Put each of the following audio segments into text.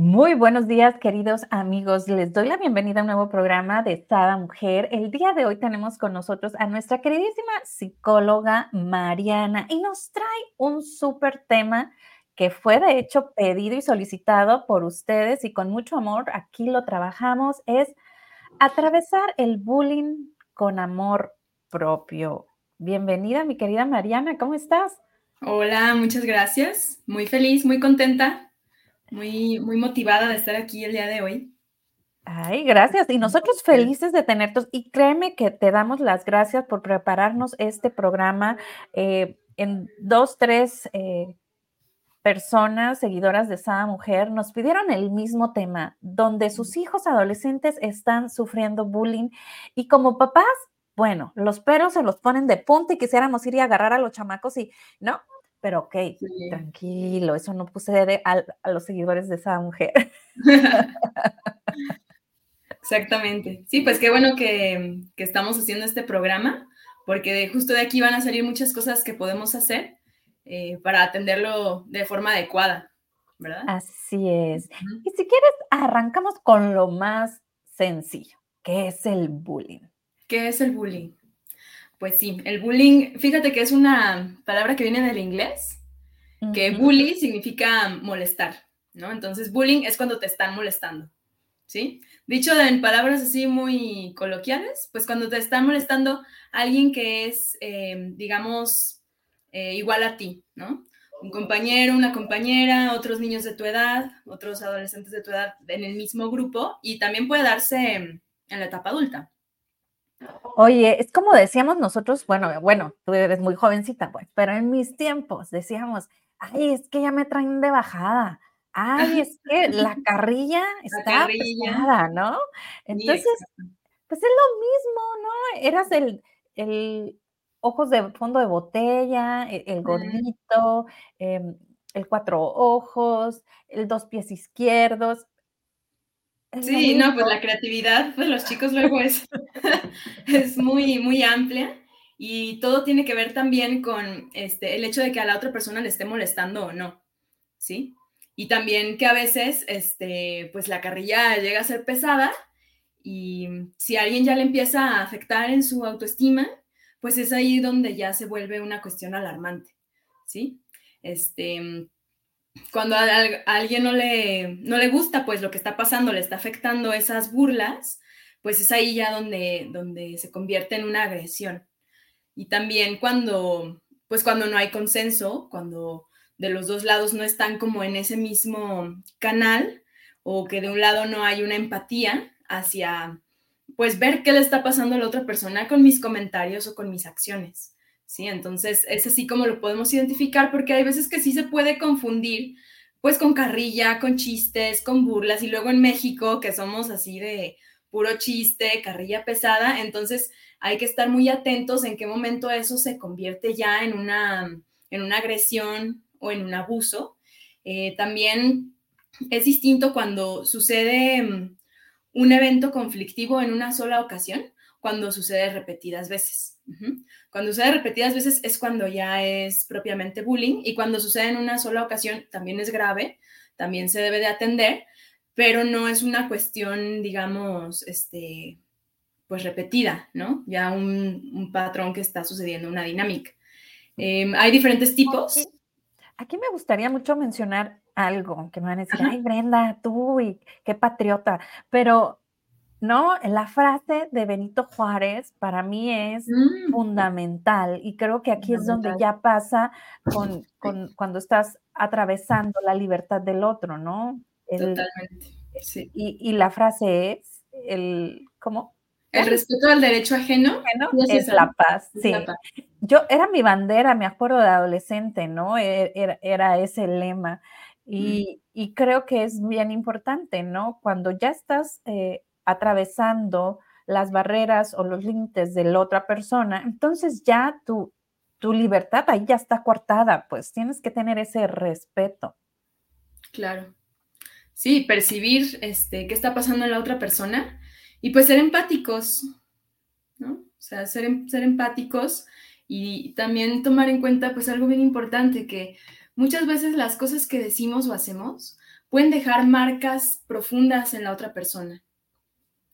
Muy buenos días, queridos amigos. Les doy la bienvenida a un nuevo programa de Sada Mujer. El día de hoy tenemos con nosotros a nuestra queridísima psicóloga Mariana y nos trae un súper tema que fue de hecho pedido y solicitado por ustedes y con mucho amor aquí lo trabajamos, es atravesar el bullying con amor propio. Bienvenida, mi querida Mariana, ¿cómo estás? Hola, muchas gracias. Muy feliz, muy contenta muy, muy motivada de estar aquí el día de hoy. Ay, gracias. Y nosotros felices de tenerte. Y créeme que te damos las gracias por prepararnos este programa eh, en dos, tres eh, personas seguidoras de Sada Mujer nos pidieron el mismo tema, donde sus hijos adolescentes están sufriendo bullying y como papás, bueno, los perros se los ponen de punta y quisiéramos ir y agarrar a los chamacos y no, pero ok, tranquilo, eso no sucede a, a los seguidores de esa mujer. Exactamente. Sí, pues qué bueno que, que, estamos haciendo este programa, porque justo de aquí van a salir muchas cosas que podemos hacer eh, para atenderlo de forma adecuada, ¿verdad? Así es. Y si quieres, arrancamos con lo más sencillo, que es el bullying. ¿Qué es el bullying? Pues sí, el bullying, fíjate que es una palabra que viene del inglés, que bully significa molestar, ¿no? Entonces, bullying es cuando te están molestando, ¿sí? Dicho en palabras así muy coloquiales, pues cuando te están molestando alguien que es, eh, digamos, eh, igual a ti, ¿no? Un compañero, una compañera, otros niños de tu edad, otros adolescentes de tu edad en el mismo grupo y también puede darse en la etapa adulta. Oye, es como decíamos nosotros, bueno, bueno, tú eres muy jovencita, pues, pero en mis tiempos decíamos, ay, es que ya me traen de bajada, ay, es que la carrilla está pesada, ¿no? Entonces, pues es lo mismo, ¿no? Eras el, el ojos de fondo de botella, e, el, gordito, em, el cuatro ojos, el dos pies izquierdos, Sí, no, pues la creatividad de los chicos luego es, es muy, muy amplia y todo tiene que ver también con este, el hecho de que a la otra persona le esté molestando o no, ¿sí? Y también que a veces, este, pues la carrilla llega a ser pesada y si alguien ya le empieza a afectar en su autoestima, pues es ahí donde ya se vuelve una cuestión alarmante, ¿sí? Este, cuando a, alguien no le, no le gusta, pues lo que está pasando, le está afectando esas burlas, pues es ahí ya donde, donde se convierte en una agresión. Y también cuando, pues cuando no hay consenso, cuando de los dos lados no están como en ese mismo canal o que de un lado no hay una empatía hacia, pues ver qué le está pasando a la otra persona con mis comentarios o con mis acciones. ¿Sí? Entonces, es así como lo podemos identificar porque hay veces que sí se puede confundir, pues con carrilla, con chistes, con burlas, y luego en México, que somos así de puro chiste, carrilla pesada, entonces hay que estar muy atentos en qué momento eso se convierte ya en una, en una agresión o en un abuso. Eh, también es distinto cuando sucede mm, un evento conflictivo en una sola ocasión, cuando sucede repetidas veces. Cuando sucede repetidas veces es cuando ya es propiamente bullying y cuando sucede en una sola ocasión también es grave, también se debe de atender, pero no es una cuestión, digamos, este, pues repetida, ¿no? Ya un, patrón que está sucediendo, una dinámica. Em, hay diferentes tipos. Aquí, me gustaría mucho mencionar algo que me van a decir, ay Brenda, tú y qué patriota, pero ¿no? La frase de Benito Juárez para mí es mm. fundamental y creo que aquí es donde ya pasa con, cuando estás atravesando la libertad del otro, ¿no? Totalmente. Sí. Y, la frase es el, ¿cómo? El respeto al derecho ajeno, es, la paz, sí. Yo era mi bandera, me acuerdo de adolescente, ¿no? E, era, ese lema. Mm. Y, y, creo que es bien importante, ¿no? Cuando ya estás eh, atravesando las barreras o los límites de la otra persona, entonces ya tu, tu libertad ahí ya está cortada, pues tienes que tener ese respeto. Claro. Sí, percibir este, qué está pasando en la otra persona y pues ser empáticos, ¿no? O sea, ser, em, ser empáticos y también tomar en cuenta pues algo bien importante, que muchas veces las cosas que decimos o hacemos pueden dejar marcas profundas en la otra persona.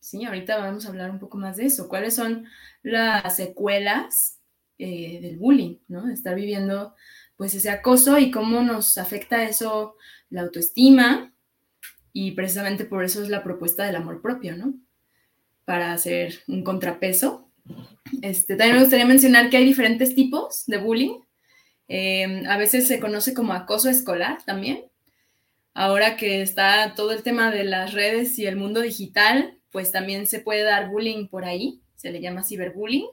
Sí, ahorita vamos a hablar un poco más de eso. ¿Cuáles son las secuelas eh, del bullying, ¿no? estar viviendo pues ese acoso y cómo nos afecta eso la autoestima y precisamente por eso es la propuesta del amor propio, ¿no? Para hacer un contrapeso. Este, también me gustaría mencionar que hay diferentes tipos de bullying. Em, a veces se conoce como acoso escolar también. Ahora que está todo el tema de las redes y el mundo digital, pues también se puede dar bullying por ahí, se le llama ciberbullying.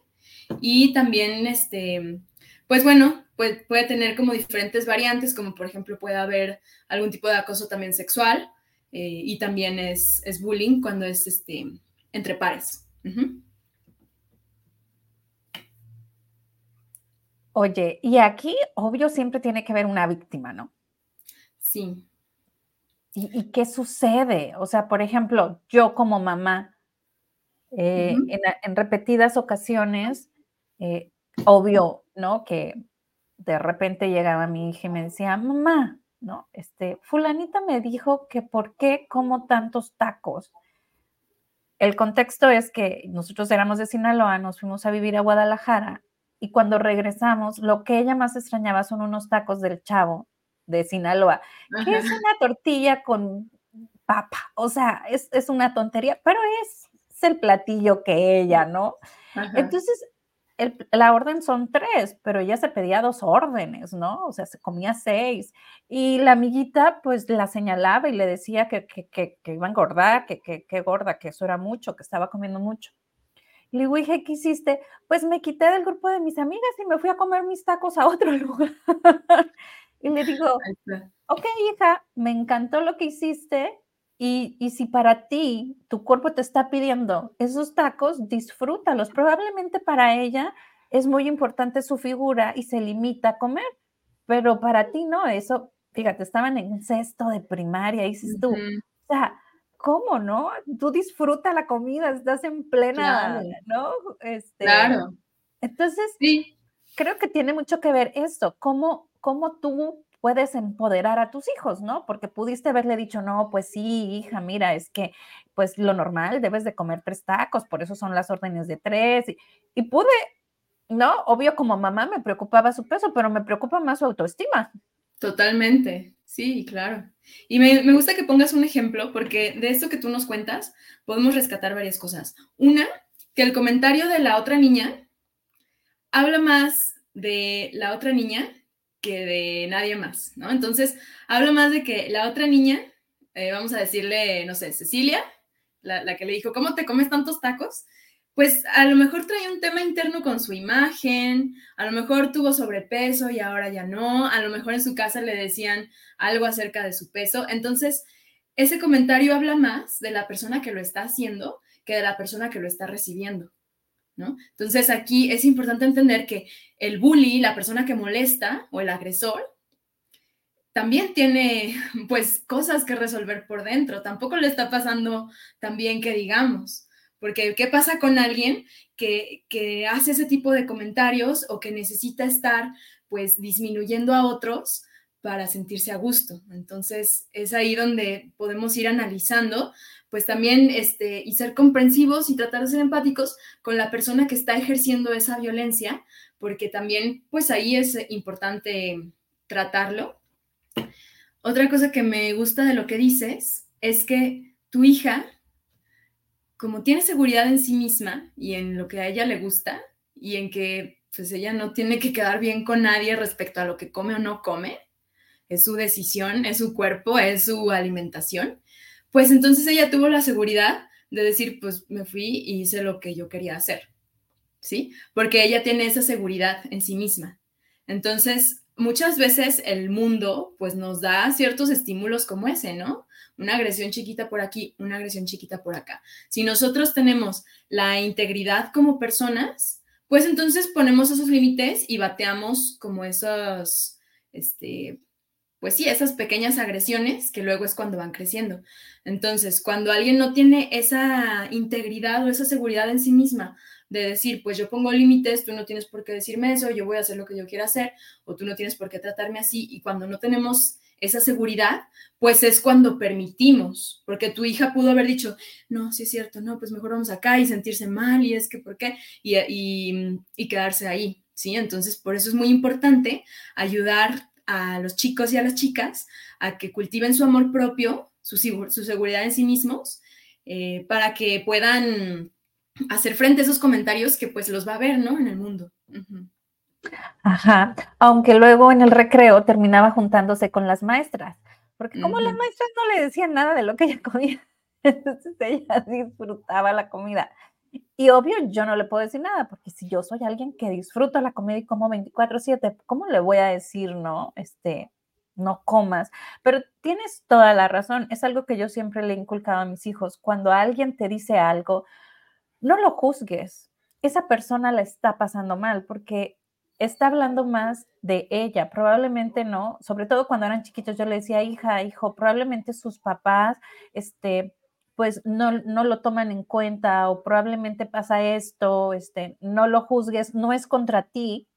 Y también, este, pues bueno, puede, puede tener como diferentes variantes, como por ejemplo puede haber algún tipo de acoso también sexual eh, y también es, es, bullying cuando es este, entre pares. Oye, y aquí, obvio, siempre tiene que haber una víctima, ¿no? Sí. ¿Y, qué sucede? O sea, por ejemplo, yo como mamá, eh, en, repetidas ocasiones, eh, obvio, ¿no? Que de repente llegaba mi hija y me decía, mamá, ¿no? Este, fulanita me dijo que por qué como tantos tacos. El contexto es que nosotros éramos de Sinaloa, nos fuimos a vivir a Guadalajara y cuando regresamos, lo que ella más extrañaba son unos tacos del chavo de Sinaloa, que es una tortilla con papa, o sea, es, una tontería, pero es, el platillo que ella, ¿no? Entonces, la orden son tres, pero ella se pedía dos órdenes, ¿no? O sea, se comía seis. Y la amiguita, pues, la señalaba y le decía que, que, que, iba a engordar, que, que, gorda, que eso era mucho, que estaba comiendo mucho. Y le digo, hija, ¿qué hiciste? Pues me quité del grupo de mis amigas y me fui a comer mis tacos a otro lugar. Y le digo, ok, hija, me encantó lo que hiciste y, y, si para ti tu cuerpo te está pidiendo esos tacos, disfrútalos. Probablemente para ella es muy importante su figura y se limita a comer, pero para ti no, eso, fíjate, estaban en sexto de primaria, dices tú, o sea, ¿cómo no? Tú disfruta la comida, estás en plena, ¿no? Este, claro. Entonces, sí. creo que tiene mucho que ver esto, cómo cómo tú puedes empoderar a tus hijos, ¿no? Porque pudiste haberle dicho, no, pues sí, hija, mira, es que pues lo normal, debes de comer tres tacos, por eso son las órdenes de tres. Y, pude, ¿no? Obvio, como mamá me preocupaba su peso, pero me preocupa más su autoestima. Totalmente, sí, claro. Y me, me gusta que pongas un ejemplo, porque de esto que tú nos cuentas, podemos rescatar varias cosas. Una, que el comentario de la otra niña habla más de la otra niña que de nadie más, ¿no? Entonces, hablo más de que la otra niña, eh, vamos a decirle, no sé, Cecilia, la, que le dijo, ¿cómo te comes tantos tacos? Pues a lo mejor trae un tema interno con su imagen, a lo mejor tuvo sobrepeso y ahora ya no, a lo mejor en su casa le decían algo acerca de su peso. Entonces, ese comentario habla más de la persona que lo está haciendo que de la persona que lo está recibiendo. Entonces aquí es importante entender que el bully, la persona que molesta o el agresor, también tiene pues cosas que resolver por dentro, tampoco le está pasando tan bien que digamos, porque ¿qué pasa con alguien que, que hace ese tipo de comentarios o que necesita estar pues disminuyendo a otros? para sentirse a gusto. Entonces, es ahí donde podemos ir analizando pues también este, y ser comprensivos y tratar de ser empáticos con la persona que está ejerciendo esa violencia, porque también pues ahí es importante tratarlo. Otra cosa que me gusta de lo que dices es que tu hija, como tiene seguridad en sí misma y en lo que a ella le gusta y en que pues ella no tiene que quedar bien con nadie respecto a lo que come o no come, es su decisión, es su cuerpo, es su alimentación pues entonces ella tuvo la seguridad de decir, pues me fui y hice lo que yo quería hacer, ¿sí? Porque ella tiene esa seguridad en sí misma. Entonces, muchas veces el mundo, pues nos da ciertos estímulos como ese, ¿no? Una agresión chiquita por aquí, una agresión chiquita por acá. Si nosotros tenemos la integridad como personas, pues entonces ponemos esos límites y bateamos como esos, este, pues sí, esas pequeñas agresiones que luego es cuando van creciendo. Entonces, cuando alguien no tiene esa integridad o esa seguridad en sí misma de decir, pues yo pongo límites, tú no tienes por qué decirme eso, yo voy a hacer lo que yo quiera hacer, o tú no tienes por qué tratarme así, y cuando no tenemos esa seguridad, pues es cuando permitimos, porque tu hija pudo haber dicho, no, sí es cierto, no, pues mejor vamos acá y sentirse mal y es que, ¿por qué? Y, y, quedarse ahí, ¿sí? Entonces, por eso es muy importante ayudar a los chicos y a las chicas a que cultiven su amor propio, su, su seguridad en sí mismos, eh, para que puedan hacer frente a esos comentarios que pues los va a ver, ¿no? En el mundo. Ajá, aunque luego en el recreo terminaba juntándose con las maestras, porque como las maestras no le decían nada de lo que ella comía, entonces ella disfrutaba la comida. Y obvio, yo no le puedo decir nada, porque si yo soy alguien que disfruta la comida y como 24/7, ¿cómo le voy a decir, no? Este, no comas. Pero tienes toda la razón, es algo que yo siempre le he inculcado a mis hijos. Cuando alguien te dice algo, no lo juzgues. Esa persona la está pasando mal porque está hablando más de ella, probablemente no, sobre todo cuando eran chiquitos, yo le decía, hija, hijo, probablemente sus papás, este, pues no, no lo toman en cuenta o probablemente pasa esto, este, no lo juzgues, no es contra ti,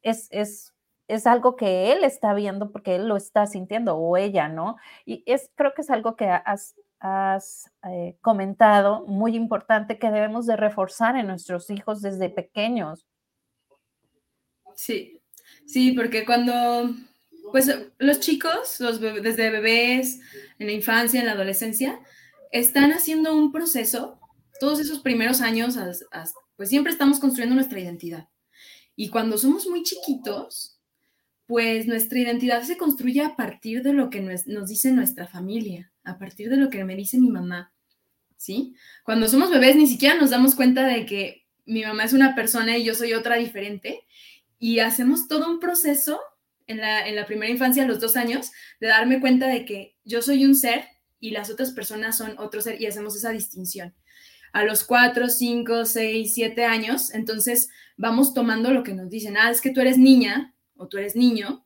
es, es, es algo que él está viendo porque él lo está sintiendo o ella, ¿no? Y es, creo que es algo que has, has eh, comentado, muy importante, que debemos de reforzar en nuestros hijos desde pequeños. Sí, sí, porque cuando, pues los chicos, los desde bebés, en la infancia, en la adolescencia, están haciendo un proceso, todos esos primeros años, pues siempre estamos construyendo nuestra identidad. Y cuando somos muy chiquitos, pues nuestra identidad se construye a partir de lo que nos, dice nuestra familia, a partir de lo que me dice mi mamá, ¿sí? Cuando somos bebés ni siquiera nos damos cuenta de que mi mamá es una persona y yo soy otra diferente y hacemos todo un proceso en la, en la primera infancia, a los dos años, de darme cuenta de que yo soy un ser y las otras personas son otro ser y hacemos esa distinción. A los cuatro, cinco, seis, siete años, entonces vamos tomando lo que nos dicen, ah, es que tú eres niña, o tú eres niño,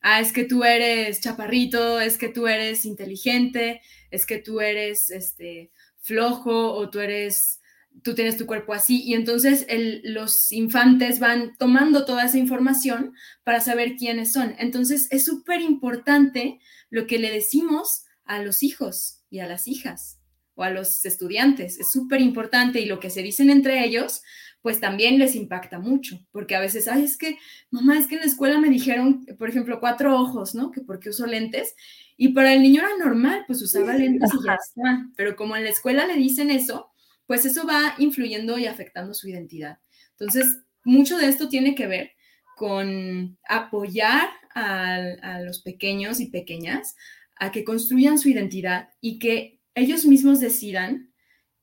ah, es que tú eres chaparrito, es que tú eres inteligente, es que tú eres este, flojo o tú eres, tú tienes tu cuerpo así. Y entonces los infantes van tomando toda esa información para saber quiénes son. Entonces es súper importante lo que le decimos a los hijos y a las hijas o a los estudiantes. Es súper importante y lo que se dicen entre ellos pues también les impacta mucho, porque a veces, ay, es que, mamá, es que en la escuela me dijeron, por ejemplo, cuatro ojos, ¿no? Que porque uso lentes, y para el niño era normal, pues usaba lentes y ya está, pero como en la escuela le dicen eso, pues eso va influyendo y afectando su identidad. Entonces, mucho de esto tiene que ver con apoyar a, a los pequeños y pequeñas a que construyan su identidad y que ellos mismos decidan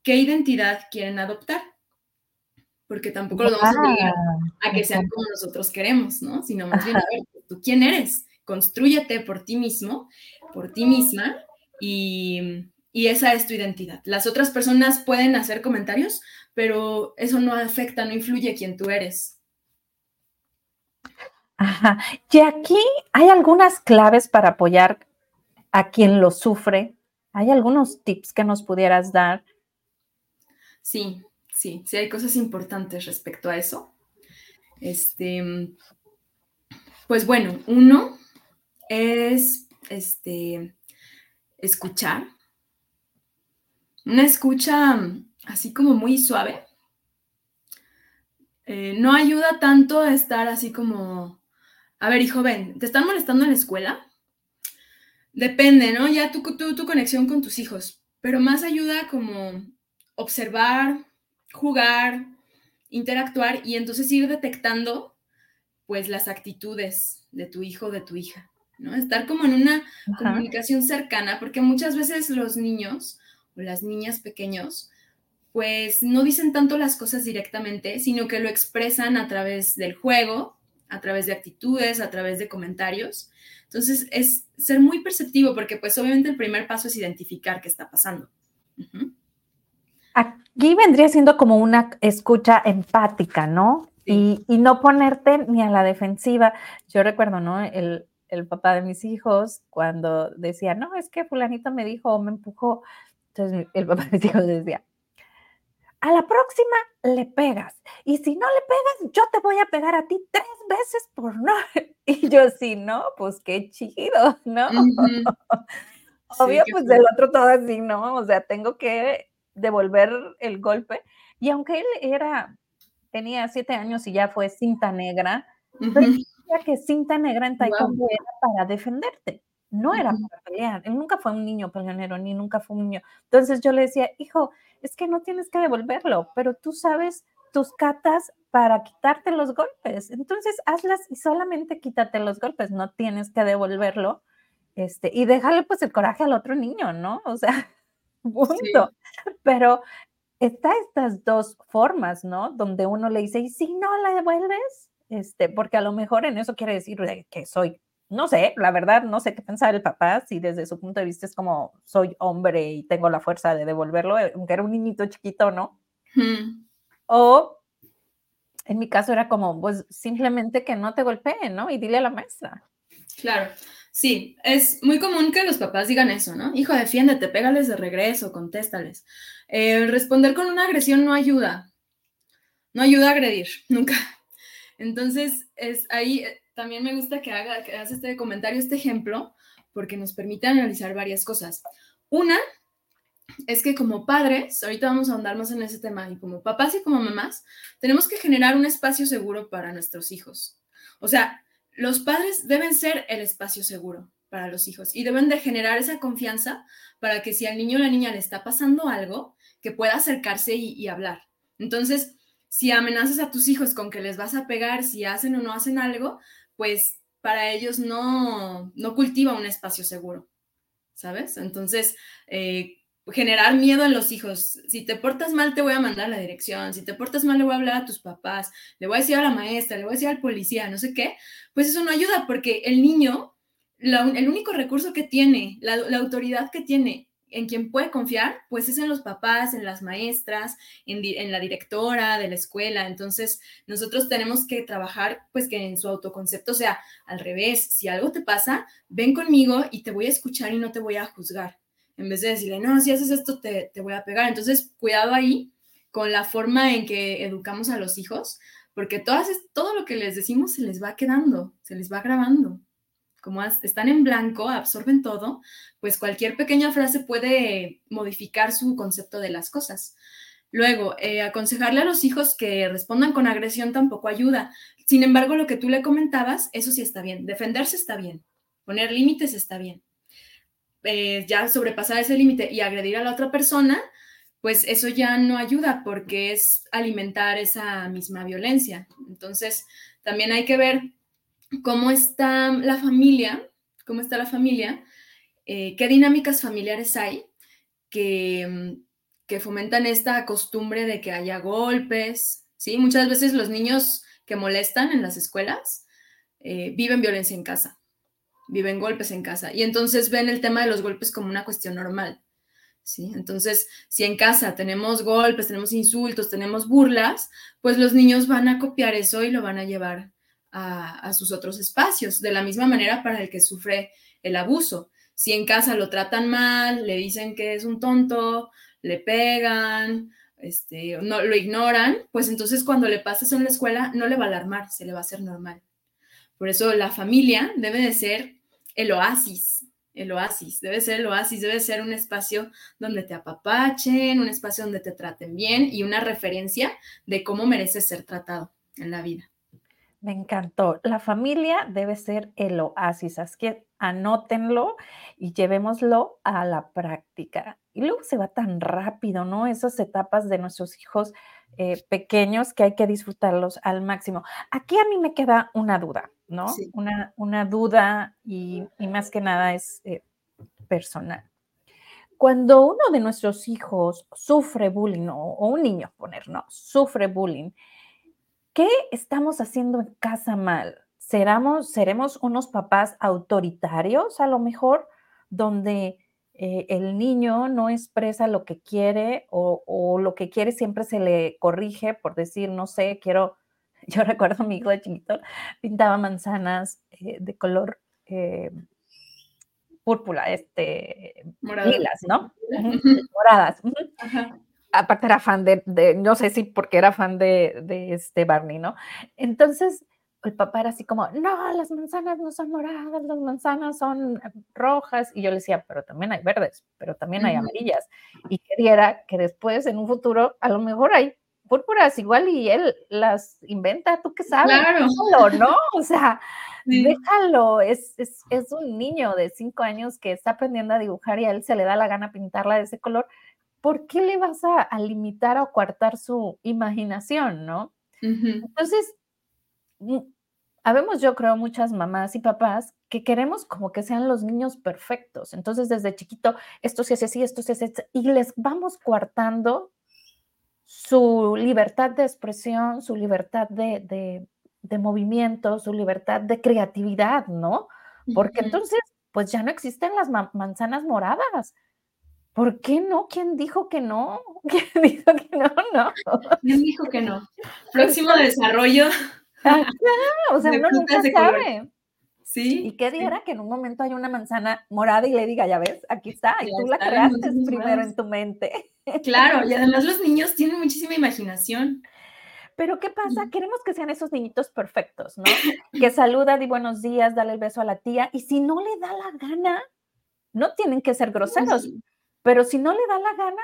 qué identidad quieren adoptar porque tampoco los vamos a obligar a que sean como nosotros queremos, ¿no? Sino más bien, a ver, ¿tú quién eres? Construyete por ti mismo, por ti misma, y, y esa es tu identidad. Las otras personas pueden hacer comentarios, pero eso no afecta, no influye a quién tú eres. Ajá. Y aquí hay algunas claves para apoyar a quien lo sufre. ¿Hay algunos tips que nos pudieras dar? Sí, sí, sí hay cosas importantes respecto a eso. Este, pues bueno, uno es este, escuchar. Una escucha así como muy suave. Eh, no ayuda tanto a estar así como, a ver, hijo, ven, ¿te están molestando en la escuela? Depende, ¿no? Ya tu, tu, tu conexión con tus hijos, pero más ayuda como observar, jugar, interactuar y entonces ir detectando pues las actitudes de tu hijo o de tu hija, ¿no? Estar como en una comunicación cercana, porque muchas veces los niños o las niñas pequeños pues no dicen tanto las cosas directamente, sino que lo expresan a través del juego, a través de actitudes, a través de comentarios. Entonces es ser muy perceptivo porque pues obviamente el primer paso es identificar qué está pasando. Aquí vendría siendo como una escucha empática, ¿no? Y, no ponerte ni a la defensiva. Yo recuerdo, ¿no? El, papá de mis hijos cuando decía, no, es que fulanito me dijo o me empujó. Entonces el papá de mis hijos decía, a la próxima le pegas. Y si no le pegas, yo te voy a pegar a ti tres veces por no. Y yo, sí, no, pues qué chido, ¿no? Obvio, pues del otro todo así, ¿no? O sea, tengo que devolver el golpe. Y aunque él era, tenía siete años y ya fue cinta negra, pero que cinta negra en taekwondo era para defenderte, no era para pelear. Él nunca fue un niño peleonero, ni nunca fue un niño. Entonces yo le decía, hijo, es que no tienes que devolverlo, pero tú sabes tus catas para quitarte los golpes. Entonces hazlas y solamente quítate los golpes, no tienes que devolverlo. Este, y déjale pues el coraje al otro niño, ¿no? O sea, punto. Pero está estas dos formas, ¿no? Donde uno le dice, ¿y si no la devuelves? Este, porque a lo mejor en eso quiere decir que soy, no sé, la verdad, no sé qué pensar el papá, si desde su punto de vista es como soy hombre y tengo la fuerza de devolverlo, eh, aunque era un niñito chiquito, ¿no? O en mi caso era como, pues simplemente que no te golpeen, ¿no? Y dile a la maestra. Claro. Sí, es muy común que los papás digan eso, ¿no? Hijo, defiéndete, pégales de regreso, contéstales. Eh, responder con una agresión no ayuda. No ayuda a agredir, nunca. Entonces, es ahí eh, también me gusta que haga que hagas este comentario, este ejemplo, porque nos permite analizar varias cosas. Una es que como padres, ahorita vamos a ahondar más en ese tema, y como papás y como mamás, tenemos que generar un espacio seguro para nuestros hijos. O sea, los padres deben ser el espacio seguro para los hijos y deben de generar esa confianza para que si al niño o la niña le está pasando algo, que pueda acercarse y, y hablar. Entonces, si amenazas a tus hijos con que les vas a pegar si hacen o no hacen algo, pues para ellos no, no cultiva un espacio seguro, ¿sabes? Entonces, eh, generar miedo en los hijos. Si te portas mal, te voy a mandar la dirección. Si te portas mal, le voy a hablar a tus papás. Le voy a decir a la maestra, le voy a decir al policía, no sé qué. Pues eso no ayuda porque el niño, el único recurso que tiene, la autoridad que tiene en quien puede confiar, pues es en los papás, en las maestras, en, la directora de la escuela. Entonces, nosotros tenemos que trabajar, pues que en su autoconcepto sea al revés. Si algo te pasa, ven conmigo y te voy a escuchar y no te voy a juzgar. En vez de decirle, no, si haces esto, te, te voy a pegar. Entonces, cuidado ahí con la forma en que educamos a los hijos, porque todas, todo lo que les decimos se les va quedando, se les va grabando como están en blanco, absorben todo, pues cualquier pequeña frase puede modificar su concepto de las cosas. Luego, eh, aconsejarle a los hijos que respondan con agresión tampoco ayuda. Sin embargo, lo que tú le comentabas, eso sí está bien. Defenderse está bien. Poner límites está bien. Eh, ya sobrepasar ese límite y agredir a la otra persona, pues eso ya no ayuda porque es alimentar esa misma violencia. Entonces, también hay que ver cómo está la familia, cómo está la familia, eh, qué dinámicas familiares hay que, mm, que, fomentan esta costumbre de que haya golpes, ¿sí? Muchas veces los niños que molestan en las escuelas eh, viven violencia en casa, viven golpes en casa y entonces ven el tema de los golpes como una cuestión normal. ¿Sí? Entonces, si en casa tenemos golpes, tenemos insultos, tenemos burlas, pues los niños van a copiar eso y lo van a llevar a, sus otros espacios, de la misma manera para el que sufre el abuso. Si en casa lo tratan mal, le dicen que es un tonto, le pegan, este, no, lo ignoran, pues entonces cuando le pasa eso en la escuela no le va a alarmar, se le va a hacer normal. Por eso la familia debe de ser el oasis, el oasis, debe ser el oasis, debe ser un espacio donde te apapachen, un espacio donde te traten bien y una referencia de cómo mereces ser tratado en la vida. Me encantó. La familia debe ser el oasis, así que anótenlo y llevémoslo a la práctica. Y luego se va tan rápido, ¿no? Esas etapas de nuestros hijos eh, pequeños que hay que disfrutarlos al máximo. Aquí a mí me queda una duda, ¿no? Una, una, duda y, más que nada es eh, personal. Cuando uno de nuestros hijos sufre bullying o, o un niño, poner, ¿no? Sufre bullying ¿Qué estamos haciendo en casa mal? ¿Seremos, ¿Seremos unos papás autoritarios a lo mejor, donde eh, el niño no expresa lo que quiere o, lo que quiere siempre se le corrige por decir, no sé, quiero, yo recuerdo a mi hijo de chiquito, pintaba manzanas eh, de color eh, púrpura, este, lilas, ¿no? Moradas. Aparte era fan de, de, no sé si porque era fan de, de este Barney, ¿no? Entonces, el papá era así como, no, las manzanas no son moradas, las manzanas son rojas. Y yo le decía, pero también hay verdes, pero también hay amarillas. Y quería que después, en un futuro, a lo mejor hay púrpuras igual y él las inventa, tú qué sabes, claro. ¿no? O sea, déjalo, es, es, es, un niño de cinco años que está aprendiendo a dibujar y a él se le da la gana pintarla de ese color. ¿Por qué le vas a, limitar o coartar su imaginación, no? Entonces, mm, habemos yo creo muchas mamás y papás que queremos como que sean los niños perfectos. Entonces, desde chiquito, esto se hace así, esto se hace así, y les vamos coartando su libertad de expresión, su libertad de, movimiento, su libertad de creatividad, ¿no? Porque entonces, pues ya no existen las manzanas moradas. ¿Por qué no? ¿Quién dijo que no? ¿Quién dijo que no? No. ¿Quién dijo que no? Próximo desarrollo. Ah, o sea, uno nunca sabe. Sí. ¿Y qué diera que en un momento hay una manzana morada y le diga, ya ves, aquí está, y tú la creaste primero en tu mente? Claro, y además los niños tienen muchísima imaginación. Pero ¿qué pasa? Queremos que sean esos niñitos perfectos, ¿no? Que saluda, di buenos días, dale el beso a la tía, y si no le da la gana, no tienen que ser groseros, pero si no le da la gana,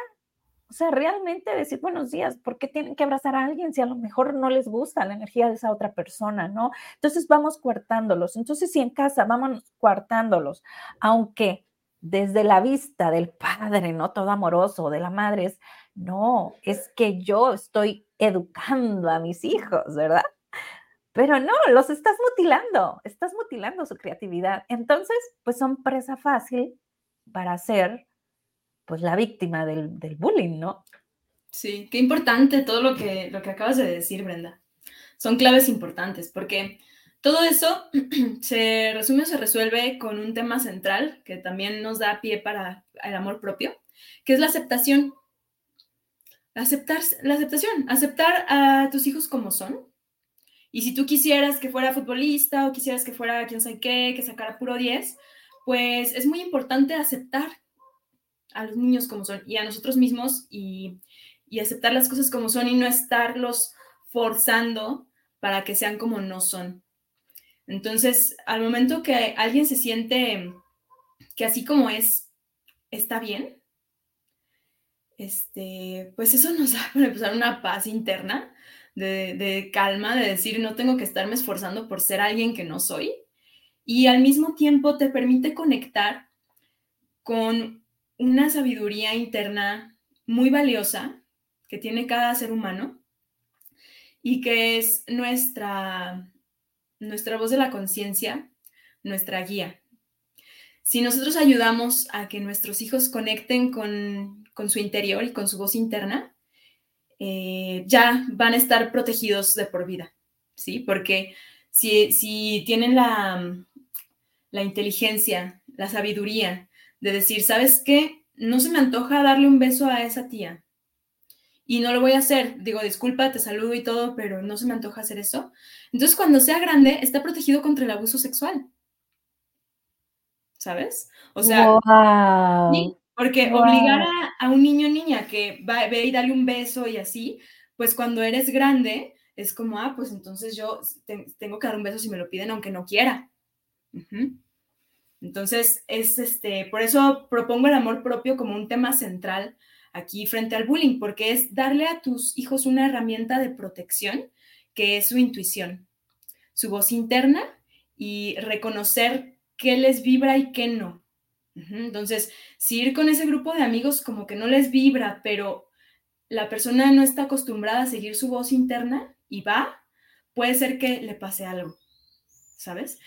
o sea, realmente decir buenos días, ¿por qué tienen que abrazar a alguien si a lo mejor no les gusta la energía de esa otra persona, ¿no? Entonces vamos cuartándolos. Entonces, si en casa vamos cuartándolos, aunque desde la vista del padre, ¿no? Todo amoroso, de la madre, es, no, es que yo estoy educando a mis hijos, ¿verdad? Pero no, los estás mutilando, estás mutilando su creatividad. Entonces, pues son presa fácil para ser pues la víctima del, bullying, ¿no? Sí, qué importante todo lo que, lo que acabas de decir, Brenda. Son claves importantes porque todo eso se resume o se resuelve con un tema central que también nos da pie para el amor propio, que es la aceptación. Aceptar, la aceptación, aceptar a tus hijos como son. Y si tú quisieras que fuera futbolista o quisieras que fuera quién sabe qué, que sacara puro 10, pues es muy importante aceptar a los niños como son y a nosotros mismos y, aceptar las cosas como son y no estarlos forzando para que sean como no son. Entonces, al momento que alguien se siente que así como es, está bien, este, pues eso nos da para empezar una paz interna de, de, calma, de decir, no tengo que estarme esforzando por ser alguien que no soy. Y al mismo tiempo te permite conectar con una sabiduría interna muy valiosa que tiene cada ser humano y que es nuestra, nuestra voz de la conciencia, nuestra guía. Si nosotros ayudamos a que nuestros hijos conecten con, su interior y con su voz interna, eh, ya van a estar protegidos de por vida, ¿sí? Porque si, si tienen la, la inteligencia, la sabiduría de decir, ¿sabes qué? No se me antoja darle un beso a esa tía. Y no lo voy a hacer. Digo, disculpa, te saludo y todo, pero no se me antoja hacer eso. Entonces, cuando sea grande, está protegido contra el abuso sexual. ¿Sabes? O sea, porque obligar a, un niño o niña que va, a y darle un beso y así, pues cuando eres grande, es como, ah, pues entonces yo tengo que dar un beso si me lo piden, aunque no quiera. Entonces, es este, por eso propongo el amor propio como un tema central aquí frente al bullying, porque es darle a tus hijos una herramienta de protección que es su intuición, su voz interna y reconocer qué les vibra y qué no. Entonces, si ir con ese grupo de amigos como que no les vibra, pero la persona no está acostumbrada a seguir su voz interna y va, puede ser que le pase algo, ¿sabes?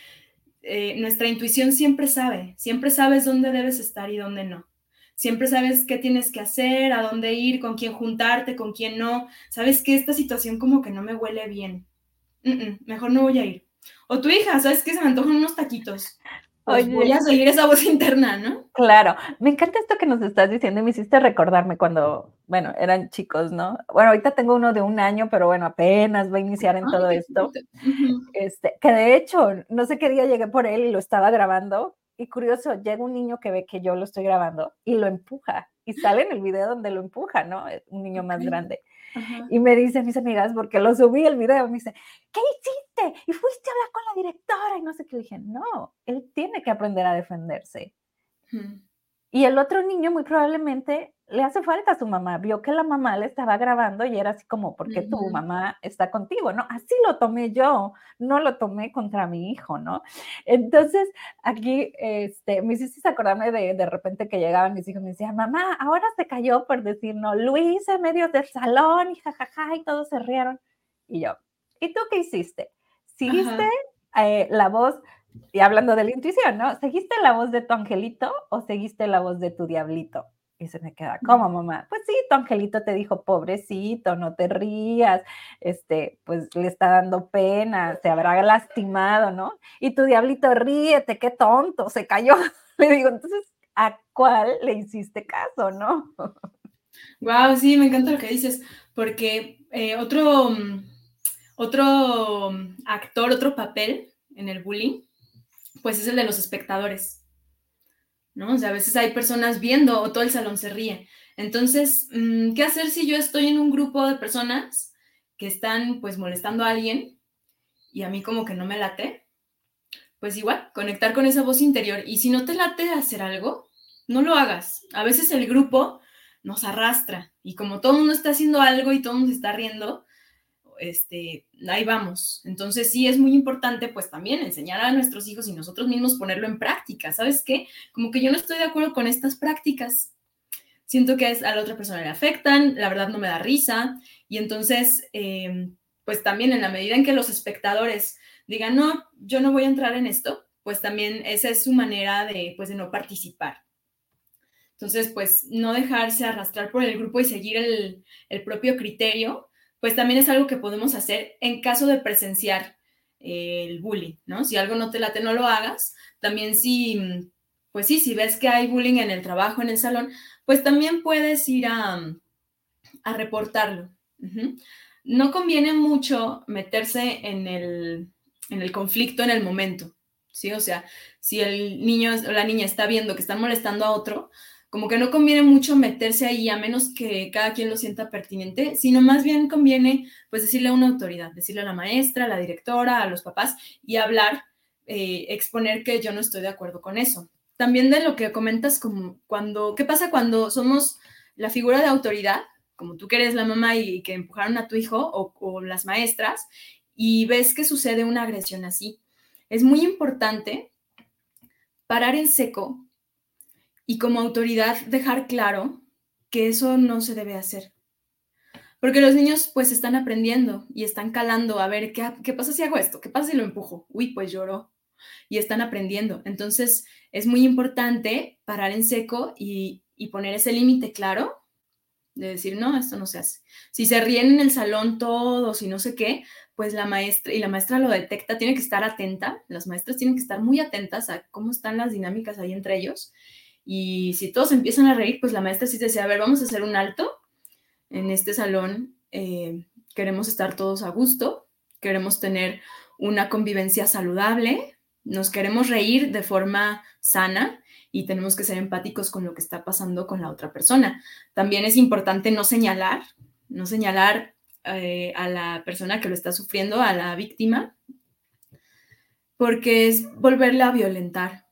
Eh, nuestra intuición siempre sabe, siempre sabes dónde debes estar y dónde no. Siempre sabes qué tienes que hacer, a dónde ir, con quién juntarte, con quién no. Sabes que esta situación como que no me huele bien. mejor no voy a ir. O tu hija, ¿sabes que se me antojan unos taquitos? Pues voy a seguir esa voz interna, ¿no? Claro, me encanta esto que nos estás diciendo y me hiciste recordarme cuando, bueno, eran chicos, ¿no? Bueno, ahorita tengo uno de un año, pero bueno, apenas va a iniciar en todo esto. Este, que de hecho, no sé qué día llegué por él y lo estaba grabando Y curioso, llega un niño que ve que yo lo estoy grabando y lo empuja. Y sale en el video donde lo empuja, ¿no? Un niño más grande. Y me dicen mis amigas, porque lo subí el video, me dice, ¿qué hiciste? Y fuiste a hablar con la directora y no sé qué. Le dije, no, él tiene que aprender a defenderse. Y el otro niño muy probablemente le hace falta a su mamá. Vio que la mamá le estaba grabando y era así como, ¿por qué tu mamá está contigo? ¿No? Así lo tomé yo, no lo tomé contra mi hijo, ¿no? Entonces, aquí, este, me hiciste acordarme de, de repente que llegaban mis hijos y me decían, mamá, ahora se cayó por decir, no, Luis en medio del salón y jajaja, y todos se rieron. Y yo, ¿y tú qué hiciste? ¿Seguiste eh, la voz y hablando de la intuición, ¿no? ¿Seguiste la voz de tu angelito o seguiste la voz de tu diablito? Y se me queda, ¿cómo mamá? Pues sí, tu angelito te dijo, pobrecito, no te rías, este, pues le está dando pena, se habrá lastimado, ¿no? Y tu diablito, ríete, qué tonto, se cayó. Le digo, entonces, ¿a cuál le hiciste caso, no? Wow, sí, me encanta lo que dices, porque eh, otro, otro actor, otro papel en el bullying pues es el de los espectadores, ¿no? O sea, a veces hay personas viendo o todo el salón se ríe. Entonces, mm, ¿qué hacer si yo estoy en un grupo de personas que están pues molestando a alguien y a mí como que no me late? Pues igual, conectar con esa voz interior. Y si no te late hacer algo, no lo hagas. A veces el grupo nos arrastra y como todo el mundo está haciendo algo y todo el mundo está riendo, este, ahí vamos. Entonces sí es muy importante pues también enseñar a nuestros hijos y nosotros mismos ponerlo en práctica. ¿Sabes qué? Como que yo no estoy de acuerdo con estas prácticas. Siento que a la otra persona le afectan, la verdad no me da risa. Y entonces, em, pues también en la medida en que los espectadores digan, no, yo no voy a entrar en esto, pues también esa es su manera de, pues, de no participar. Entonces, pues no dejarse arrastrar por el grupo y seguir el, el propio criterio, pues también es algo que podemos hacer en caso de presenciar el bullying, ¿no? Si algo no te late, no lo hagas. También si, pues sí, si ves que hay bullying en el trabajo, en el salón, pues también puedes ir a, a reportarlo. No conviene mucho meterse en el, en el conflicto en el momento, ¿sí? O sea, si el niño o la niña está viendo que están molestando a otro, como que no conviene mucho meterse ahí a menos que cada quien lo sienta pertinente, sino más bien conviene pues decirle a una autoridad, decirle a la maestra, a la directora, a los papás y hablar, eh, exponer que yo no estoy de acuerdo con eso. También de lo que comentas como cuando, ¿qué pasa cuando somos la figura de autoridad, como tú que eres la mamá y que empujaron a tu hijo o, o las maestras y ves que sucede una agresión así? Es muy importante parar en seco y como autoridad dejar claro que eso no se debe hacer. Porque los niños pues están aprendiendo y están calando a ver qué, qué pasa si hago esto, qué pasa si lo empujo. Uy, pues lloró. Y están aprendiendo. Entonces es muy importante parar en seco y, y poner ese límite claro de decir, no, esto no se hace. Si se ríen en el salón todos y no sé qué, pues la maestra, y la maestra lo detecta, tiene que estar atenta, las maestras tienen que estar muy atentas a cómo están las dinámicas ahí entre ellos y si todos empiezan a reír, pues la maestra sí dice, a ver, vamos a hacer un alto en este salón. Eh, queremos estar todos a gusto, queremos tener una convivencia saludable, nos queremos reír de forma sana y tenemos que ser empáticos con lo que está pasando con la otra persona. También es importante no señalar, no señalar eh, a la persona que lo está sufriendo, a la víctima, porque es volverla a violentar.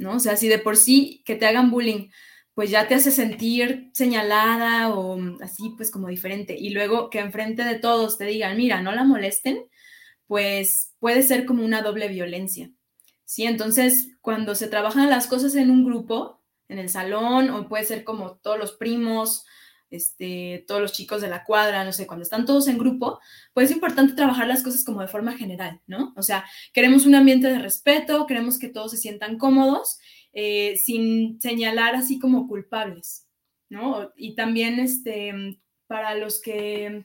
¿No? O sea, si de por sí que te hagan bullying, pues ya te hace sentir señalada o así, pues como diferente, y luego que enfrente de todos te digan, mira, no la molesten, pues puede ser como una doble violencia, ¿sí? Entonces, cuando se trabajan las cosas en un grupo, en el salón, o puede ser como todos los primos, este, todos los chicos de la cuadra, no sé, cuando están todos en grupo, pues es importante trabajar las cosas como de forma general, ¿no? O sea, queremos un ambiente de respeto, queremos que todos se sientan cómodos, eh, sin señalar así como culpables, ¿no? Y también, este, para los que,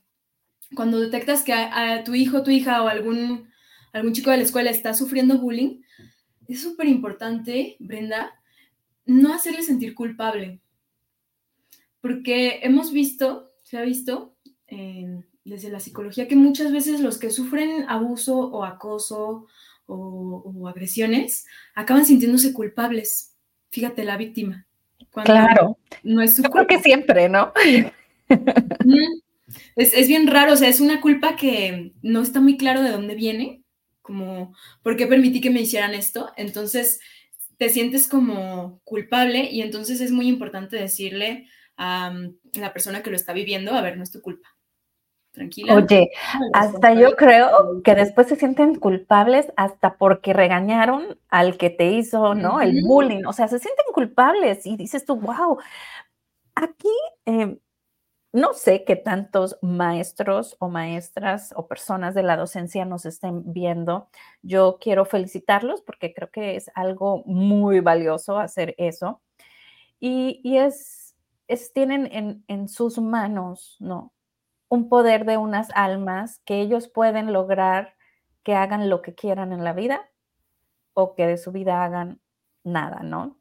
cuando detectas que a, tu hijo, tu hija o algún, algún chico de la escuela está sufriendo bullying, es súper importante, Brenda, no hacerle sentir culpable, porque hemos visto, se ha visto desde la psicología que muchas veces los que sufren abuso o acoso o, agresiones, acaban sintiéndose culpables. Fíjate, la víctima. claro. No es su Yo creo que siempre, ¿no? Es, es, bien raro, o sea, es una culpa que no está muy claro de dónde viene, como, ¿por qué permití que me hicieran esto? Entonces, te sientes como culpable y entonces es muy importante decirle a la persona que lo está viviendo, a ver, no es tu culpa. Tranquila. Oye, hasta yo creo que después se sienten culpables hasta porque regañaron al que te hizo, ¿no? El bullying. O sea, se sienten culpables y dices tú, wow, aquí em, no sé qué tantos maestros o maestras o personas de la docencia nos estén viendo. Yo quiero felicitarlos porque creo que es algo muy valioso hacer eso. Y, es, es, tienen en, en sus manos, ¿no? Un poder de unas almas que ellos pueden lograr que hagan lo que quieran en la vida o que de su vida hagan nada, ¿no?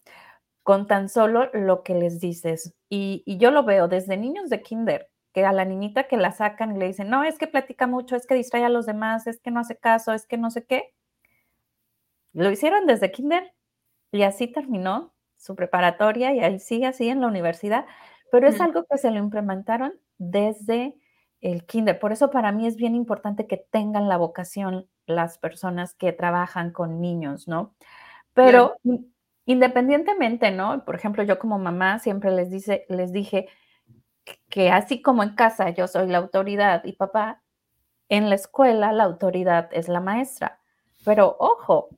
con tan solo lo que les dices. Y, yo lo veo desde niños de kinder, que a la niñita que la sacan y le dicen, no, es que platica mucho, es que distrae a los demás, es que no hace caso, es que no sé qué. Lo hicieron desde kinder y así terminó su preparatoria y ahí sigue así en la universidad, pero es algo que se lo implementaron desde el kinder. Por eso para mí es bien importante que tengan la vocación las personas que trabajan con niños, ¿no? Pero Independientemente, ¿no? Por ejemplo, yo como mamá siempre les, dice, les dije que así como en casa yo soy la autoridad y papá, en la escuela la autoridad es la maestra. Pero ojo,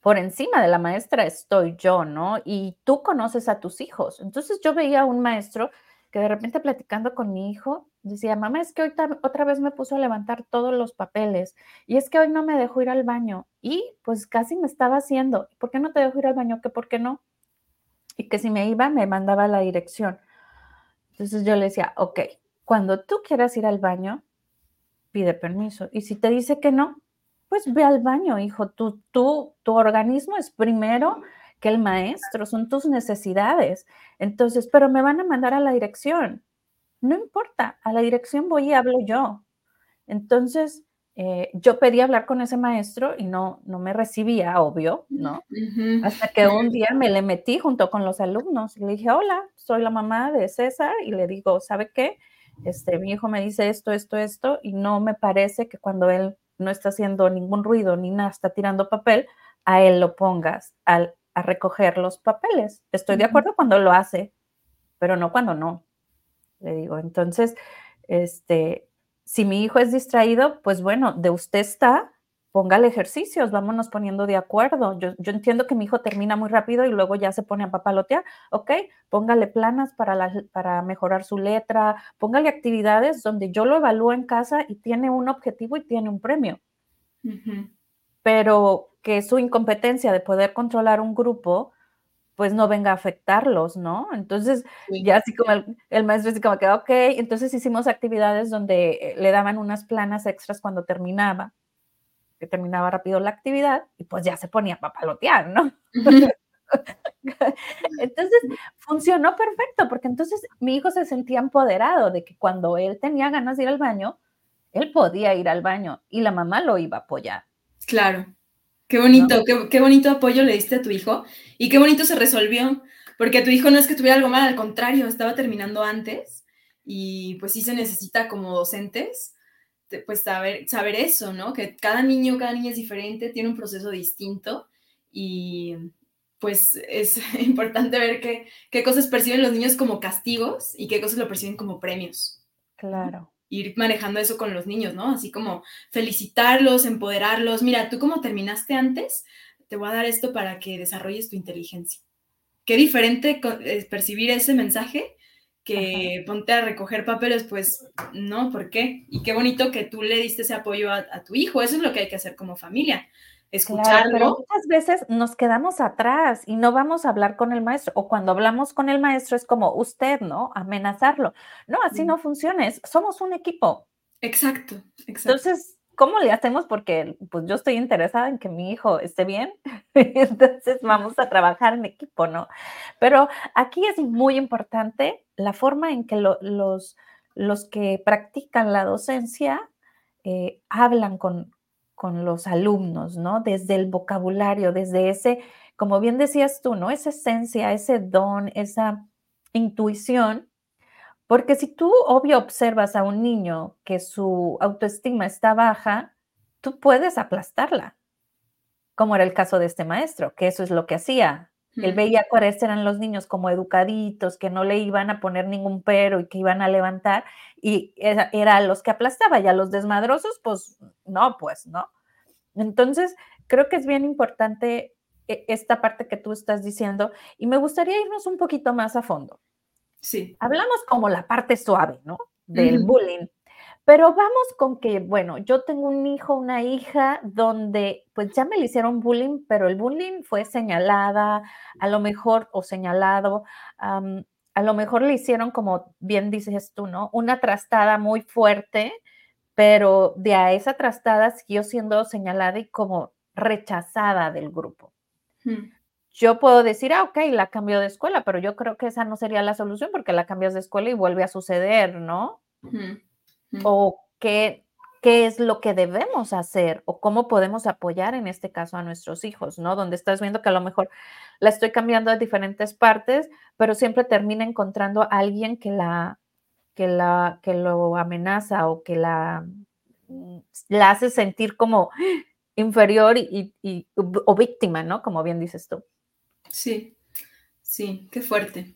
por encima de la maestra estoy yo, ¿no? Y tú conoces a tus hijos. Entonces yo veía a un maestro que de repente platicando con mi hijo decía, mamá, es que hoy otra vez me puso a levantar todos los papeles y es que hoy no me dejó ir al baño y pues casi me estaba haciendo, ¿por qué no te dejo ir al baño? ¿Que por qué no? Y que si me iba me mandaba la dirección. Entonces yo le decía, ok, cuando tú quieras ir al baño, pide permiso. Y si te dice que no, pues ve al baño, hijo. Tú, tú, tu organismo es primero que el maestro, son tus necesidades. Entonces, pero me van a mandar a la dirección. No importa, a la dirección voy y hablo yo. Entonces, eh, yo pedí hablar con ese maestro y no, no me recibía, obvio, ¿no? Hasta que un día me le metí junto con los alumnos y le dije, hola, soy la mamá de César y le digo, ¿sabe qué? Este, mi hijo me dice esto, esto, esto y no me parece que cuando él no está haciendo ningún ruido ni nada, está tirando papel, a él lo pongas al a recoger los papeles. Estoy de acuerdo cuando lo hace, pero no cuando no. Le digo, entonces, este, si mi hijo es distraído, pues bueno, de usted está, póngale ejercicios, vámonos poniendo de acuerdo. Yo, entiendo que mi hijo termina muy rápido y luego ya se pone a papalotear, ok, póngale planas para, para mejorar su letra, póngale actividades donde yo lo evalúo en casa y tiene un objetivo y tiene un premio. Pero que su incompetencia de poder controlar un grupo, pues no venga a afectarlos, ¿no? Entonces, ya así como el, maestro así como que, ok, entonces hicimos actividades donde eh, le daban unas planas extras cuando terminaba, que terminaba rápido la actividad, y pues ya se ponía a papalotear, ¿no? entonces, funcionó perfecto, porque entonces mi hijo se sentía empoderado de que cuando él tenía ganas de ir al baño, él podía ir al baño y la mamá lo iba a apoyar. Claro. Qué bonito, qué, bonito apoyo le diste a tu hijo y qué bonito se resolvió, porque tu hijo no es que tuviera algo mal, al contrario, estaba terminando antes y pues sí se necesita como docentes, pues saber, saber eso, ¿no? Que cada niño, cada niña es diferente, tiene un proceso distinto y pues es importante ver qué, qué cosas perciben los niños como castigos y qué cosas lo perciben como premios. Claro ir manejando eso con los niños, ¿no? Así como felicitarlos, empoderarlos. Mira, tú como terminaste antes, te voy a dar esto para que desarrolles tu inteligencia. Qué diferente es percibir ese mensaje que ponte a recoger papeles, pues no, ¿por qué? Y qué bonito que tú le diste ese apoyo a, a tu hijo. Eso es lo que hay que hacer como familia escucharlo. muchas veces nos quedamos atrás y no vamos a hablar con el maestro. O cuando hablamos con el maestro es como usted, ¿no? Amenazarlo. No, así no funciona. somos un equipo. Exacto, exacto. Entonces, ¿cómo le hacemos? Porque pues yo estoy interesada en que mi hijo esté bien. Entonces vamos a trabajar en equipo, ¿no? Pero aquí es muy importante la forma en que los, los que practican la docencia eh, hablan con, con los alumnos, ¿no? Desde el vocabulario, desde ese, como bien decías tú, ¿no? Esa esencia, ese don, esa intuición. Porque si tú, obvio, observas a un niño que su autoestima está baja, tú puedes aplastarla, como era el caso de este maestro, que eso es lo que hacía. Él veía cuáles eran los niños como educaditos, que no le iban a poner ningún pero y que iban a levantar, y era, era los que aplastaba, y a los desmadrosos, pues no, pues no. Entonces, creo que es bien importante e, esta parte que tú estás diciendo, y me gustaría irnos un poquito más a fondo. Sí. Hablamos como la parte suave, ¿no? Del bullying. Pero vamos con que, bueno, yo tengo un hijo, una hija, donde pues ya me le hicieron bullying, pero el bullying fue señalada, a lo mejor, o señalado, a lo mejor le hicieron, como bien dices tú, ¿no? Una trastada muy fuerte, pero de a esa trastada siguió siendo señalada y como rechazada del grupo. Yo puedo decir, ah, ok, la cambio de escuela, pero yo creo que esa no sería la solución porque la cambias de escuela y vuelve a suceder, ¿no? o qué, qué es lo que debemos hacer o cómo podemos apoyar en este caso a nuestros hijos, ¿no? Donde estás viendo que a lo mejor la estoy cambiando a diferentes partes, pero siempre termina encontrando a alguien que la que la que lo amenaza o que la, mm, la hace sentir como inferior y, y, o víctima, ¿no? Como bien dices tú. Sí, sí, qué fuerte.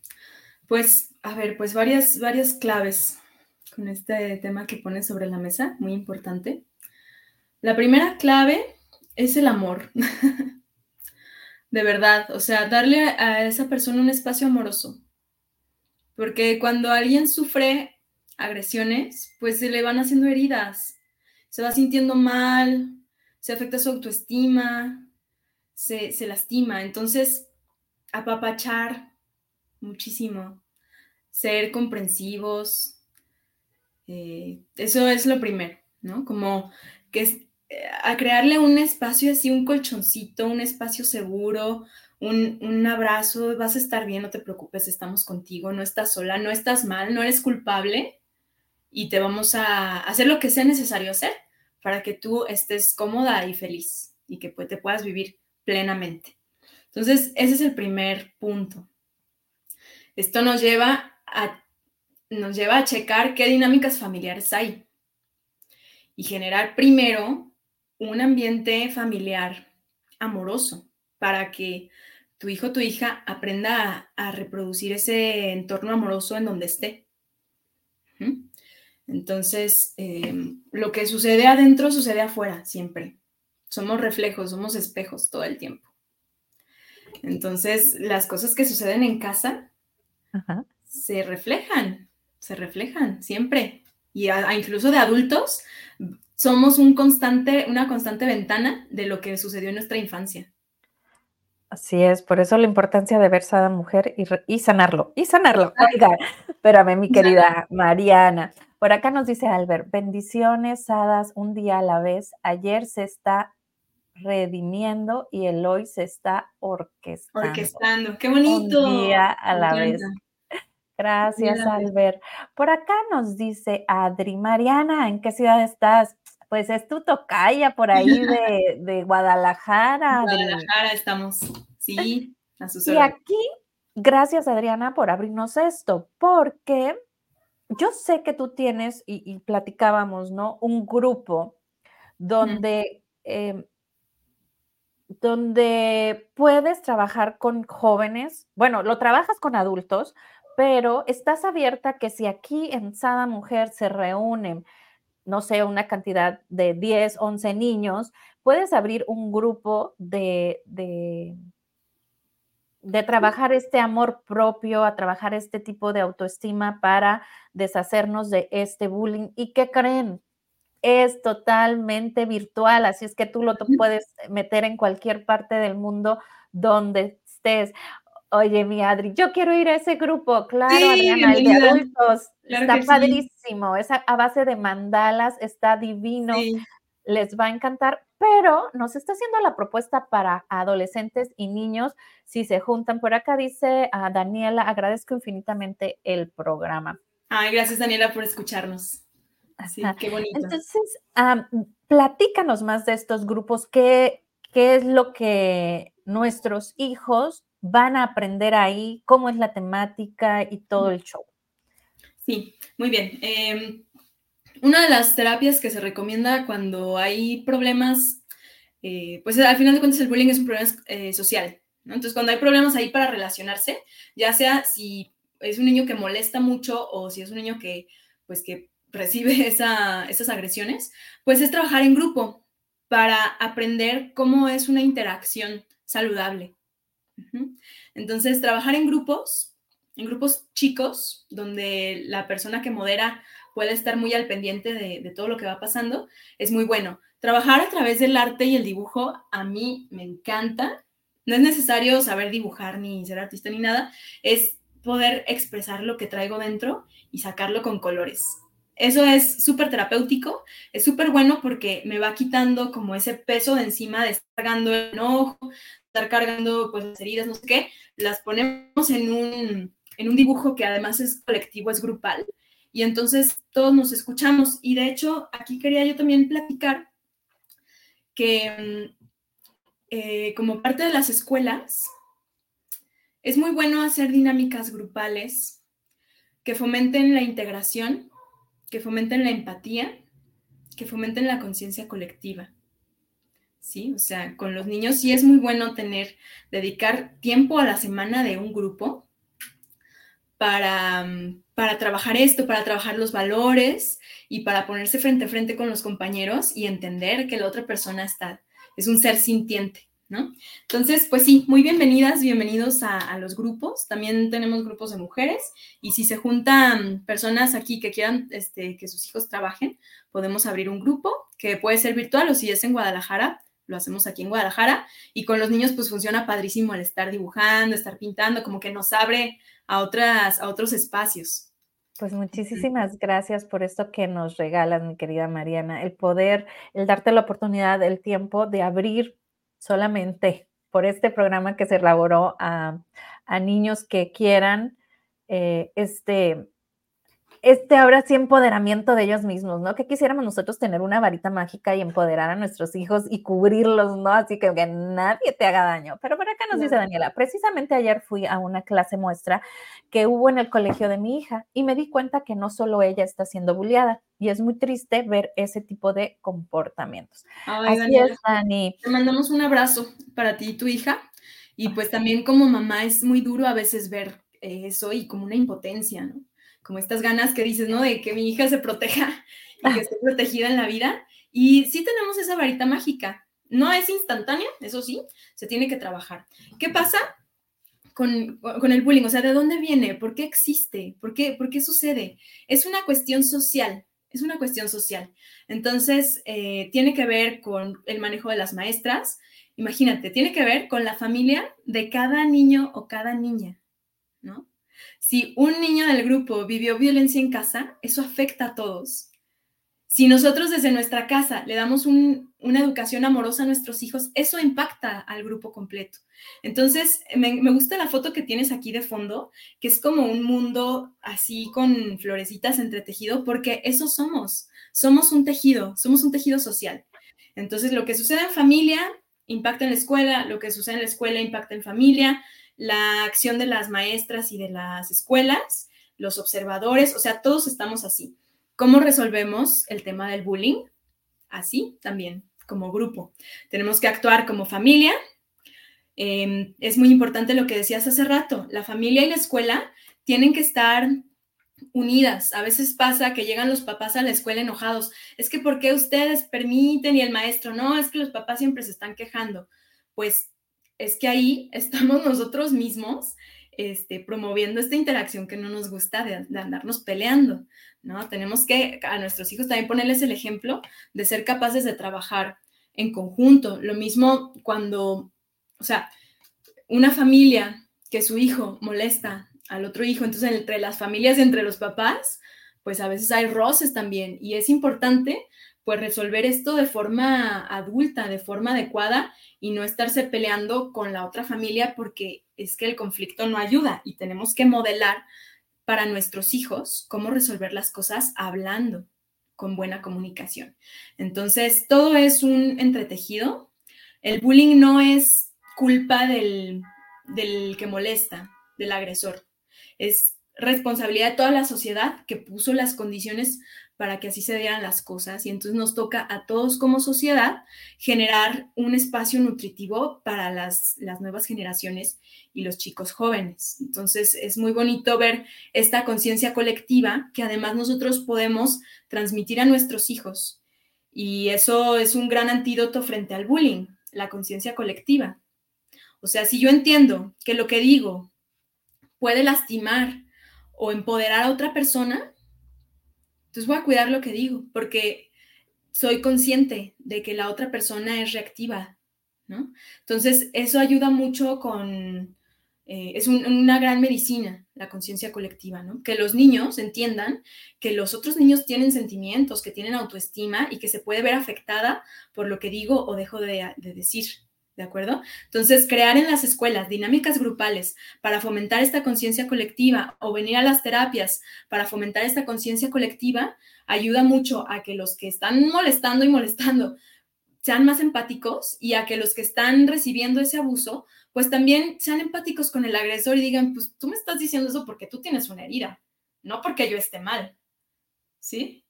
Pues, a ver, pues varias, varias claves con este tema que pones sobre la mesa, muy importante. La primera clave es el amor. de verdad, o sea, darle a esa persona un espacio amoroso. Porque cuando alguien sufre agresiones, pues se le van haciendo heridas, se va sintiendo mal, se afecta su autoestima, se, se lastima. Entonces, apapachar muchísimo, ser comprensivos, eh, eso es lo primero, ¿no? Como que es, eh, a crearle un espacio así, un colchoncito, un espacio seguro, un, un, abrazo, vas a estar bien, no te preocupes, estamos contigo, no estás sola, no estás mal, no eres culpable y te vamos a hacer lo que sea necesario hacer para que tú estés cómoda y feliz y que te puedas vivir plenamente. Entonces, ese es el primer punto. Esto nos lleva a nos lleva a checar qué dinámicas familiares hay y generar primero un ambiente familiar amoroso para que tu hijo o tu hija aprenda a, reproducir ese entorno amoroso en donde esté. Entonces, em, lo que sucede adentro sucede afuera siempre. Somos reflejos, somos espejos todo el tiempo. Entonces, las cosas que suceden en casa se reflejan se reflejan siempre. Y incluso de adultos, somos un constante, una constante ventana de lo que sucedió en nuestra infancia. Así es, por eso la importancia de ver a mujer y, sanarlo, y sanarlo. Oiga, espérame, mi querida Mariana. Por acá nos dice Albert, bendiciones, hadas, un día a la vez. Ayer se está redimiendo y el hoy se está orquestando. Orquestando, qué bonito. Un día a la vez. Gracias, Albert. Por acá nos dice Adri, Mariana, ¿en qué ciudad estás? Pues es tu tocaya por ahí de, de Guadalajara. Guadalajara estamos, sí, a Y aquí, gracias Adriana por abrirnos esto, porque yo sé que tú tienes, y, platicábamos, ¿no? Un grupo donde, em, donde puedes trabajar con jóvenes, bueno, lo trabajas con adultos, pero estás abierta que si aquí en Sada Mujer se reúnen, no sé, una cantidad de 10, 11 niños, puedes abrir un grupo de, de, de trabajar este amor propio, a trabajar este tipo de autoestima para deshacernos de este bullying. ¿Y qué creen? Es totalmente virtual, así es que tú lo puedes meter en cualquier parte del mundo donde estés. Oye, mi Adri, yo quiero ir a ese grupo, claro, Adriana, el de adultos, está padrísimo, esa a base de mandalas, está divino, les va a encantar, pero nos está haciendo la propuesta para adolescentes y niños, si se juntan por acá, dice a Daniela, agradezco infinitamente el programa. Ay, gracias Daniela por escucharnos. Sí, qué bonito. Entonces, platícanos más de estos grupos, ¿qué, qué es lo que nuestros hijos van a aprender ahí, cómo es la temática y todo el show. Sí, muy bien. Em, una de las terapias que se recomienda cuando hay problemas, eh, pues al final de cuentas el bullying es un problema eh, social, Entonces cuando hay problemas ahí para relacionarse, ya sea si es un niño que molesta mucho o si es un niño que, pues que recibe esas agresiones, pues es trabajar en grupo para aprender cómo es una interacción saludable. Entonces, trabajar en grupos, en grupos chicos, donde la persona que modera puede estar muy al pendiente de, todo lo que va pasando, es muy bueno. Trabajar a través del arte y el dibujo a mí me encanta. No es necesario saber dibujar ni ser artista ni nada, es poder expresar lo que traigo dentro y sacarlo con colores. Eso es súper terapéutico, es súper bueno porque me va quitando como ese peso de encima de estar cargando el enojo, estar cargando pues las heridas, no sé qué, las ponemos en un, en un dibujo que además es colectivo, es grupal, y entonces todos nos escuchamos. Y de hecho, aquí quería yo también platicar que mm, eh, como parte de las escuelas, es muy bueno hacer dinámicas grupales que fomenten la integración que fomenten la empatía, que fomenten la conciencia colectiva. ¿Sí? O sea, con los niños sí es muy bueno tener, dedicar tiempo a la semana de un grupo para, para trabajar esto, para trabajar los valores y para ponerse frente a frente con los compañeros y entender que la otra persona está, es un ser sintiente. ¿No? Entonces, pues sí, muy bienvenidas, bienvenidos a, los grupos. También tenemos grupos de mujeres y si se juntan personas aquí que quieran este, que sus hijos trabajen, podemos abrir un grupo que puede ser virtual o si es en Guadalajara, lo hacemos aquí en Guadalajara y con los niños pues funciona padrísimo el estar dibujando, estar pintando, como que nos abre a, otras, a otros espacios. Pues muchísimas gracias por esto que nos regalas, mi querida Mariana, el poder, el darte la oportunidad, el tiempo de abrir solamente por este programa que se elaboró a, niños que quieran eh, este, este ahora sí empoderamiento de ellos mismos, ¿no? Que quisiéramos nosotros tener una varita mágica y empoderar a nuestros hijos y cubrirlos, ¿no? Así que, que nadie te haga daño. Pero por acá nos dice Daniela, precisamente ayer fui a una clase muestra que hubo en el colegio de mi hija y me di cuenta que no solo ella está siendo bulliada y es muy triste ver ese tipo de comportamientos. Así es, Dani. Te mandamos un abrazo para ti y tu hija. Y pues también como mamá es muy duro a veces ver eso y como una impotencia, ¿no? Como estas ganas que dices, ¿no? De que mi hija se proteja y que esté protegida en la vida. Y sí tenemos esa varita mágica. No es instantánea, eso sí, se tiene que trabajar. ¿Qué pasa con, el bullying? O sea, ¿de dónde viene? ¿Por qué existe? ¿Por qué, por qué sucede? Es una cuestión social, es una cuestión social. Entonces, eh, tiene que ver con el manejo de las maestras. Imagínate, tiene que ver con la familia de cada niño o cada niña, ¿no? Si un niño del grupo vivió violencia en casa, eso afecta a todos. Si nosotros desde nuestra casa le damos una educación amorosa a nuestros hijos, eso impacta al grupo completo. Entonces, me, gusta la foto que tienes aquí de fondo, que es como un mundo así con florecitas entretejido, porque eso somos. Somos un tejido, somos un tejido social. Entonces, lo que sucede en familia impacta en la escuela, lo que sucede en la escuela impacta en familia, la acción de las maestras y de las escuelas, los observadores, o sea, todos estamos así. ¿Cómo resolvemos el tema del bullying? Así también, como grupo. Tenemos que actuar como familia. Em, es muy importante lo que decías hace rato, la familia y la escuela tienen que estar unidas. A veces pasa que llegan los papás a la escuela enojados. Es que ¿por qué ustedes permiten y el maestro no? Es que los papás siempre se están quejando. Pues es que ahí estamos nosotros mismos este, promoviendo esta interacción que no nos gusta de, andarnos peleando, ¿no? Tenemos que a nuestros hijos también ponerles el ejemplo de ser capaces de trabajar en conjunto. Lo mismo cuando, o sea, una familia que su hijo molesta al otro hijo, entonces entre las familias, entre los papás, pues a veces hay roces también y es importante pues resolver esto de forma adulta, de forma adecuada y no estarse peleando con la otra familia porque es que el conflicto no ayuda y tenemos que modelar para nuestros hijos cómo resolver las cosas hablando. con buena comunicación. Entonces, todo es un entretejido. El bullying no es culpa del, del que molesta, del agresor. Es responsabilidad de toda la sociedad que puso las condiciones para que así se dieran las cosas y entonces nos toca a todos como sociedad generar un espacio nutritivo para las, las, nuevas generaciones y los chicos jóvenes. Entonces es muy bonito ver esta conciencia colectiva que además nosotros podemos transmitir a nuestros hijos y eso es un gran antídoto frente al bullying, la conciencia colectiva. O sea, si yo entiendo que lo que digo puede lastimar o empoderar a otra persona, entonces voy a cuidar lo que digo, porque soy consciente de que la otra persona es reactiva, ¿no? Entonces, eso ayuda mucho con, eh, es una gran medicina, la conciencia colectiva, ¿no? Que los niños entiendan que los otros niños tienen sentimientos, que tienen autoestima y que se puede ver afectada por lo que digo o dejo de decir. ¿De acuerdo? Entonces, crear en las escuelas dinámicas grupales para fomentar esta conciencia colectiva o venir a las terapias para fomentar esta conciencia colectiva ayuda mucho a que los que están molestando y molestando sean más empáticos y a que los que están recibiendo ese abuso, pues también sean empáticos con el agresor y digan, pues tú me estás diciendo eso porque tú tienes una herida, no porque yo esté mal. ¿Sí?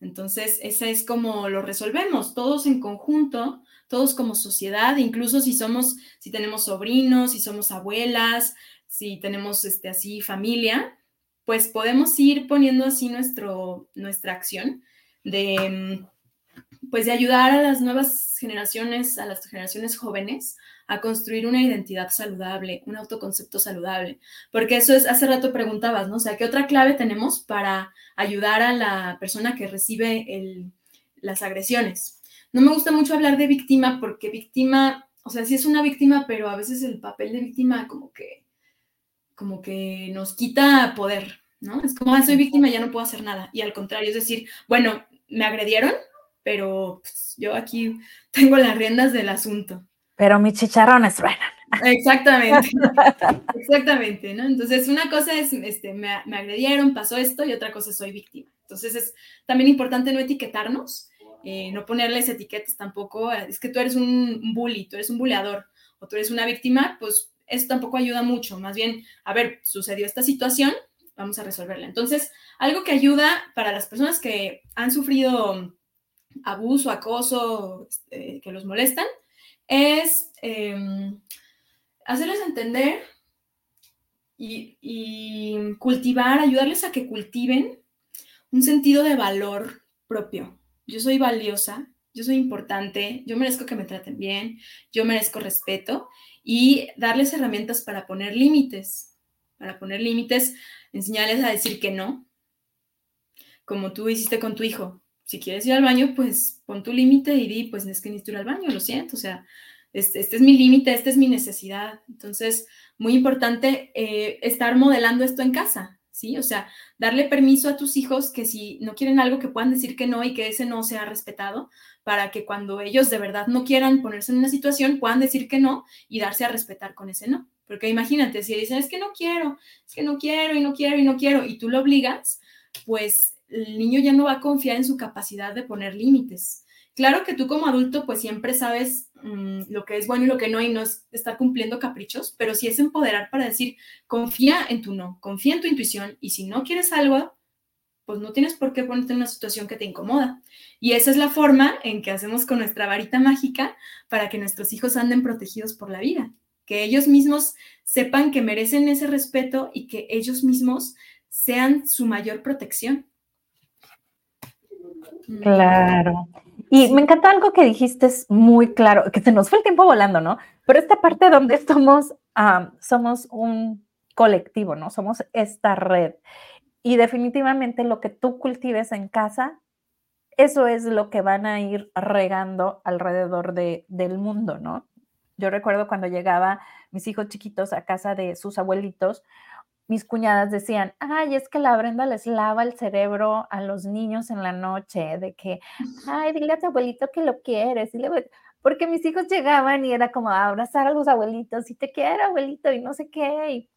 Entonces, ese es como lo resolvemos, todos en conjunto, todos como sociedad, incluso si somos, si tenemos sobrinos, si somos abuelas, si tenemos este, así familia, pues podemos ir poniendo así nuestro, nuestra acción de, pues de ayudar a las nuevas generaciones, a las generaciones jóvenes, a construir una identidad saludable, un autoconcepto saludable. Porque eso es, hace rato preguntabas, ¿no? O sea, ¿qué otra clave tenemos para ayudar a la persona que recibe las agresiones? No me gusta mucho hablar de víctima porque víctima, o sea, sí es una víctima, pero a veces el papel de víctima como que, como que nos quita poder, ¿no? Es como, ah, soy víctima, ya no puedo hacer nada. Y al contrario, es decir, bueno, me agredieron, pero pues, yo aquí tengo las riendas del asunto. Pero mis chicharrones suenan. Exactamente, exactamente, ¿no? Entonces, una cosa es, este, me, me, agredieron, pasó esto, y otra cosa es soy víctima. Entonces, es también importante no etiquetarnos eh, no ponerles etiquetas tampoco, es que tú eres un bully, tú eres un buleador o tú eres una víctima, pues eso tampoco ayuda mucho, más bien, a ver, sucedió esta situación, vamos a resolverla. Entonces, algo que ayuda para las personas que han sufrido abuso, acoso, este, que los molestan, es em, hacerles entender y, y, cultivar, ayudarles a que cultiven un sentido de valor propio yo soy valiosa, yo soy importante, yo merezco que me traten bien, yo merezco respeto y darles herramientas para poner límites, para poner límites, enseñarles a decir que no, como tú hiciste con tu hijo. Si quieres ir al baño, pues pon tu límite y di, pues es que necesito ir al baño, lo siento, o sea, este, este es mi límite, esta es mi necesidad. Entonces, muy importante eh, estar modelando esto en casa, ¿sí? O sea, darle permiso a tus hijos que si no quieren algo que puedan decir que no y que ese no sea respetado, para que cuando ellos de verdad no quieran ponerse en una situación, puedan decir que no y darse a respetar con ese no. Porque imagínate, si dicen, es que no quiero, es que no quiero y no quiero y no quiero, y tú lo obligas, pues el niño ya no va a confiar en su capacidad de poner límites. Claro que tú como adulto pues siempre sabes mm, lo que es bueno y lo que no y no es estar cumpliendo caprichos, pero sí es empoderar para decir, confía en tu no, confía en tu intuición y si no quieres algo, pues no tienes por qué ponerte en una situación que te incomoda. Y esa es la forma en que hacemos con nuestra varita mágica para que nuestros hijos anden protegidos por la vida, que ellos mismos sepan que merecen ese respeto y que ellos mismos sean su mayor protección. Claro. Y me encantó algo que dijiste, es muy claro, que se nos fue el tiempo volando, ¿no? Pero esta parte donde somos, somos un colectivo, ¿no? Somos esta red. Y definitivamente lo que tú cultives en casa, eso es lo que van a ir regando alrededor de, del mundo, ¿no? Yo recuerdo cuando llegaba mis hijos chiquitos a casa de sus abuelitos, mis cuñadas decían, ay, es que la Brenda les lava el cerebro a los niños en la noche, de que, ay, dile a tu abuelito que lo quieres, porque mis hijos llegaban y era como abrazar a los abuelitos y te quiero, abuelito, y no sé qué.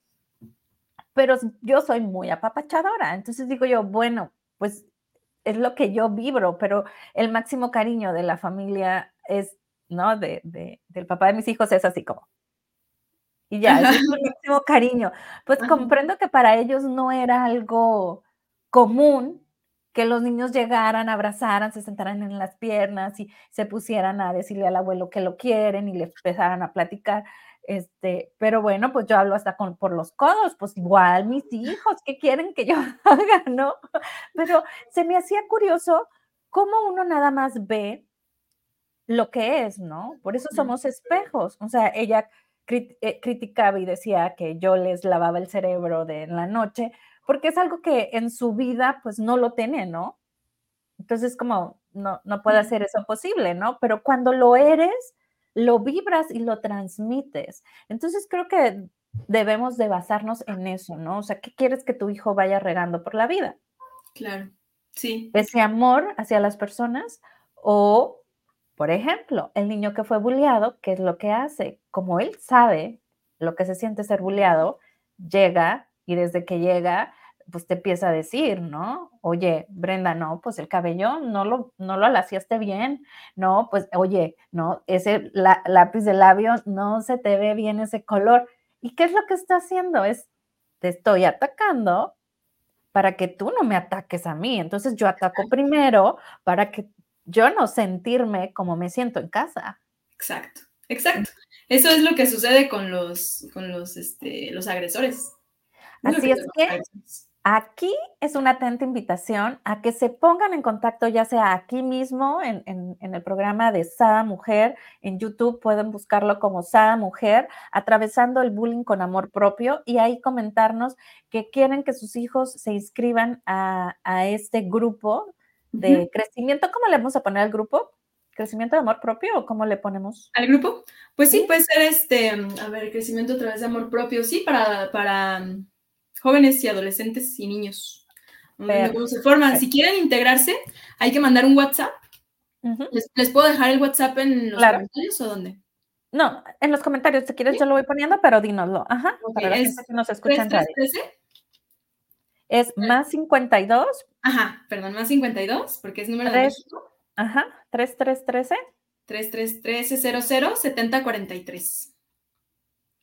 Pero yo soy muy apapachadora, entonces digo yo, bueno, pues es lo que yo vibro, pero el máximo cariño de la familia es, ¿no? De, del papá de mis hijos es así como. Y ya, es el máximo cariño. Pues comprendo que para ellos no era algo común que los niños llegaran, abrazaran, se sentaran en las piernas y se pusieran a decirle al abuelo que lo quieren y le empezaran a platicar. Este, pero bueno, pues yo hablo hasta con, por los codos, pues igual mis hijos, ¿qué quieren que yo haga, no? Pero se me hacía curioso cómo uno nada más ve lo que es, ¿no? Por eso somos espejos. O sea, ella eh, criticaba y decía que yo les lavaba el cerebro de en la noche, porque es algo que en su vida pues no lo tiene, ¿no? Entonces como no, no puede hacer eso posible, ¿no? Pero cuando lo eres, lo vibras y lo transmites. Entonces creo que debemos de basarnos en eso, ¿no? O sea, ¿qué quieres que tu hijo vaya regando por la vida? Claro, sí. Ese amor hacia las personas o, por ejemplo, el niño que fue bulleado, ¿qué es lo que hace? Como él sabe lo que se siente ser bulleado, llega y desde que llega, pues te empieza a decir, ¿no? Oye, Brenda, no, pues el cabello no lo, no lo alaciaste bien, no, pues oye, no, ese lápiz de labio no se te ve bien ese color. ¿Y qué es lo que está haciendo? Es, te estoy atacando para que tú no me ataques a mí. Entonces yo ataco primero para que yo no sentirme como me siento en casa. Exacto, exacto. Eso es lo que sucede con los, con los, este, los agresores. Así es que aquí es una atenta invitación a que se pongan en contacto, ya sea aquí mismo en, el programa de Sada Mujer, en YouTube pueden buscarlo como Sada Mujer, atravesando el bullying con amor propio y ahí comentarnos que quieren que sus hijos se inscriban a, este grupo de crecimiento. ¿Cómo le vamos a poner al grupo? ¿Crecimiento de amor propio o cómo le ponemos? ¿Al grupo? Pues sí, puede ser este, a ver, crecimiento a través de amor propio, sí, para, para jóvenes y adolescentes y niños. ¿Cómo se forman? Si quieren integrarse, hay que mandar un WhatsApp. ¿Les, puedo dejar el WhatsApp en los comentarios o dónde? No, en los comentarios, si quieres yo lo voy poniendo, pero dínoslo. Ajá, para la gente que nos escucha en radio. Es más 52. Ajá, perdón, más 52, porque es número 3, de Ajá, 3313. 3313 00 7043.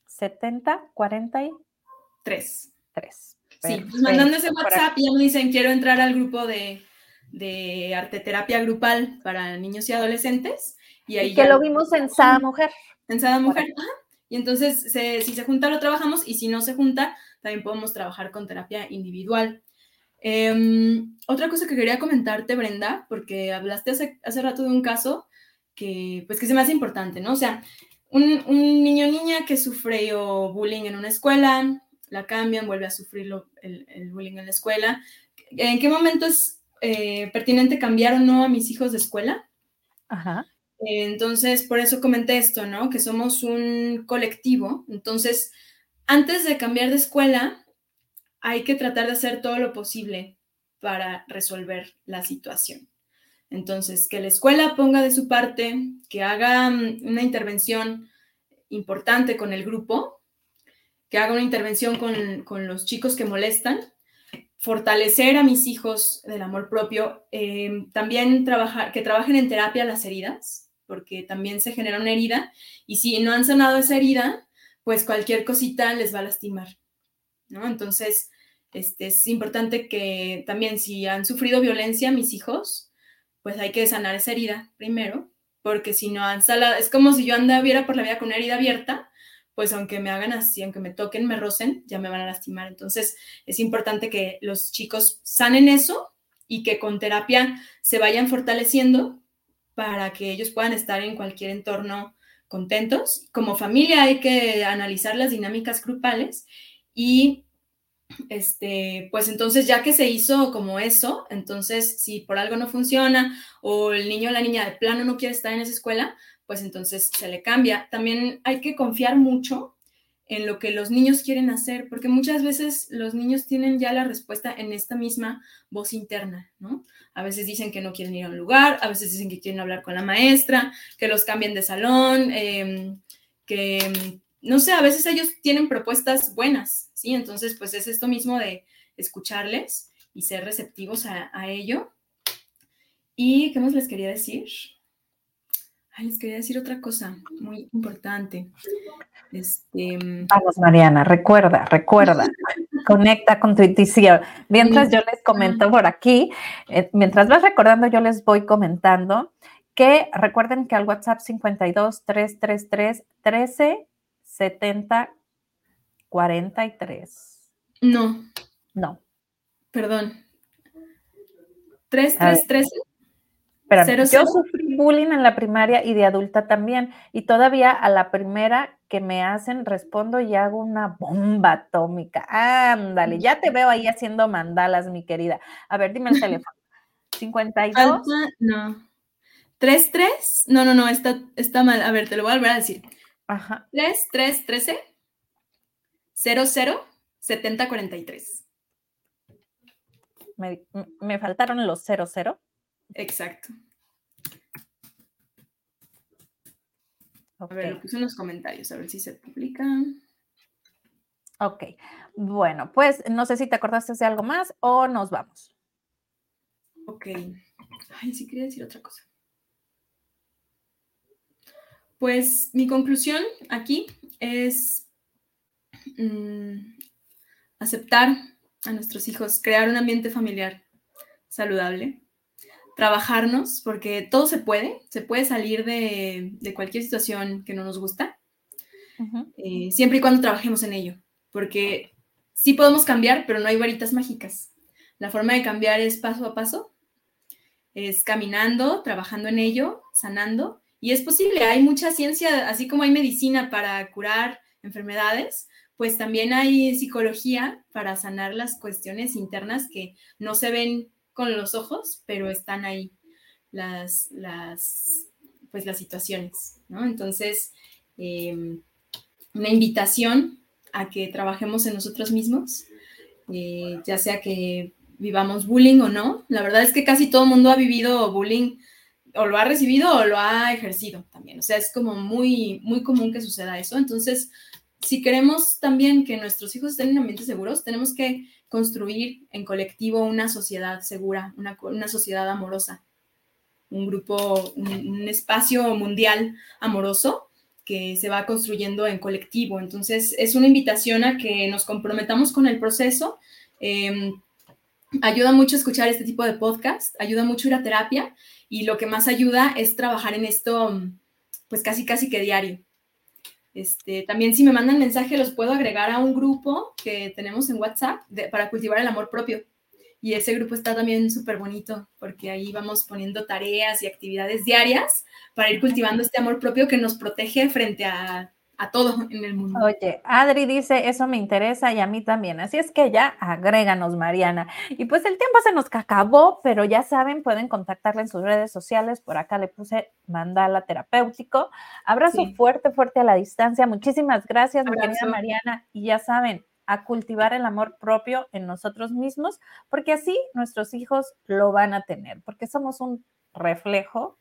7043 tres. Sí, pues mandando ese WhatsApp y ya me dicen, quiero entrar al grupo de, de arteterapia grupal para niños y adolescentes. Y ahí que lo vimos en Sada Mujer. En Sada Mujer, Y entonces, si se junta, lo trabajamos, y si no se junta, también podemos trabajar con terapia individual. Em, otra cosa que quería comentarte, Brenda, porque hablaste hace, hace rato de un caso que, pues, que se me hace importante, ¿no? O sea, un, un niño o niña que sufrió bullying en una escuela, la cambian, vuelve a sufrir el, bullying en la escuela. ¿En qué momento es eh, pertinente cambiar o no a mis hijos de escuela? Ajá. entonces, por eso comenté esto, ¿no? Que somos un colectivo. Entonces, antes de cambiar de escuela, hay que tratar de hacer todo lo posible para resolver la situación. Entonces, que la escuela ponga de su parte, que haga mm, una intervención importante con el grupo, que haga una intervención con, los chicos que molestan, fortalecer a mis hijos del amor propio, em, también trabajar, que trabajen en terapia las heridas, porque también se genera una herida, y si no han sanado esa herida, pues cualquier cosita les va a lastimar, ¿no? Entonces, este, es importante que también si han sufrido violencia mis hijos, pues hay que sanar esa herida primero, porque si no es como si yo anduviera por la vida con una herida abierta, pues aunque me hagan así, aunque me toquen, me rocen, ya me van a lastimar. Entonces es importante que los chicos sanen eso y que con terapia se vayan fortaleciendo para que ellos puedan estar en cualquier entorno contentos. Como familia hay que analizar las dinámicas grupales y este, pues entonces ya que se hizo como eso, entonces si por algo no funciona o el niño o la niña de plano no quiere estar en esa escuela, pues entonces se le cambia. También hay que confiar mucho en lo que los niños quieren hacer, porque muchas veces los niños tienen ya la respuesta en esta misma voz interna, ¿no? A veces dicen que no quieren ir a un lugar, a veces dicen que quieren hablar con la maestra, que los cambien de salón, em, que, no sé, a veces ellos tienen propuestas buenas, ¿sí? Entonces, pues es esto mismo de escucharles y ser receptivos a, a ello ¿Y qué más les quería decir? Ay, les quería decir otra cosa muy importante. Este... Vamos, Mariana, recuerda, recuerda, conecta con tu intuición. Mientras yo les comento por aquí, eh, mientras vas recordando, yo les voy comentando que recuerden que al WhatsApp 52 333 13 70 43. No. No. Perdón. 3313. Pero yo sufrí bullying en la primaria y de adulta también. Y todavía a la primera que me hacen respondo y hago una bomba atómica. Ándale, ya te veo ahí haciendo mandalas, mi querida. A ver, dime el teléfono. 52. no. 33. No, no, no, está, está mal. A ver, te lo voy a volver a decir. Ajá. 3313 00 7043. Me, me faltaron los 00. Exacto. A ver, lo puse en los comentarios, a ver si se publican. Ok, bueno, pues no sé si te acordaste de algo más o nos vamos. Ok. Ay, sí quería decir otra cosa. Pues mi conclusión aquí es mm, aceptar a nuestros hijos, crear un ambiente familiar saludable, trabajarnos, porque todo se puede, se puede salir de, cualquier situación que no nos gusta, eh, siempre y cuando trabajemos en ello, porque sí podemos cambiar, pero no hay varitas mágicas. La forma de cambiar es paso a paso, es caminando, trabajando en ello, sanando, y es posible, hay mucha ciencia, así como hay medicina para curar enfermedades, pues también hay psicología para sanar las cuestiones internas que no se ven con los ojos, pero están ahí las, las, pues las situaciones, ¿no? Entonces, em, una invitación a que trabajemos en nosotros mismos, eh, ya sea que vivamos bullying o no. La verdad es que casi todo el mundo ha vivido bullying o lo ha recibido o lo ha ejercido también. O sea, es como muy, muy común que suceda eso. Entonces, si queremos también que nuestros hijos estén en ambientes seguros, tenemos que construir en colectivo una sociedad segura, una, sociedad amorosa, un grupo, un, espacio mundial amoroso que se va construyendo en colectivo. Entonces, es una invitación a que nos comprometamos con el proceso. Em, ayuda mucho escuchar este tipo de podcast, ayuda mucho ir a terapia y lo que más ayuda es trabajar en esto, pues casi, casi que diario. Este, también si me mandan mensaje los puedo agregar a un grupo que tenemos en WhatsApp para cultivar el amor propio. Y ese grupo está también súper bonito porque ahí vamos poniendo tareas y actividades diarias para ir cultivando este amor propio que nos protege frente a a todo en el mundo. Oye, Adri dice, eso me interesa y a mí también. Así es que ya agréganos, Mariana. Y pues el tiempo se nos acabó, pero ya saben, pueden contactarla en sus redes sociales. Por acá le puse mandala terapéutico. Abrazo fuerte, fuerte a la distancia. Muchísimas gracias, mi querida Mariana. Y ya saben, a cultivar el amor propio en nosotros mismos, porque así nuestros hijos lo van a tener, porque somos un reflejo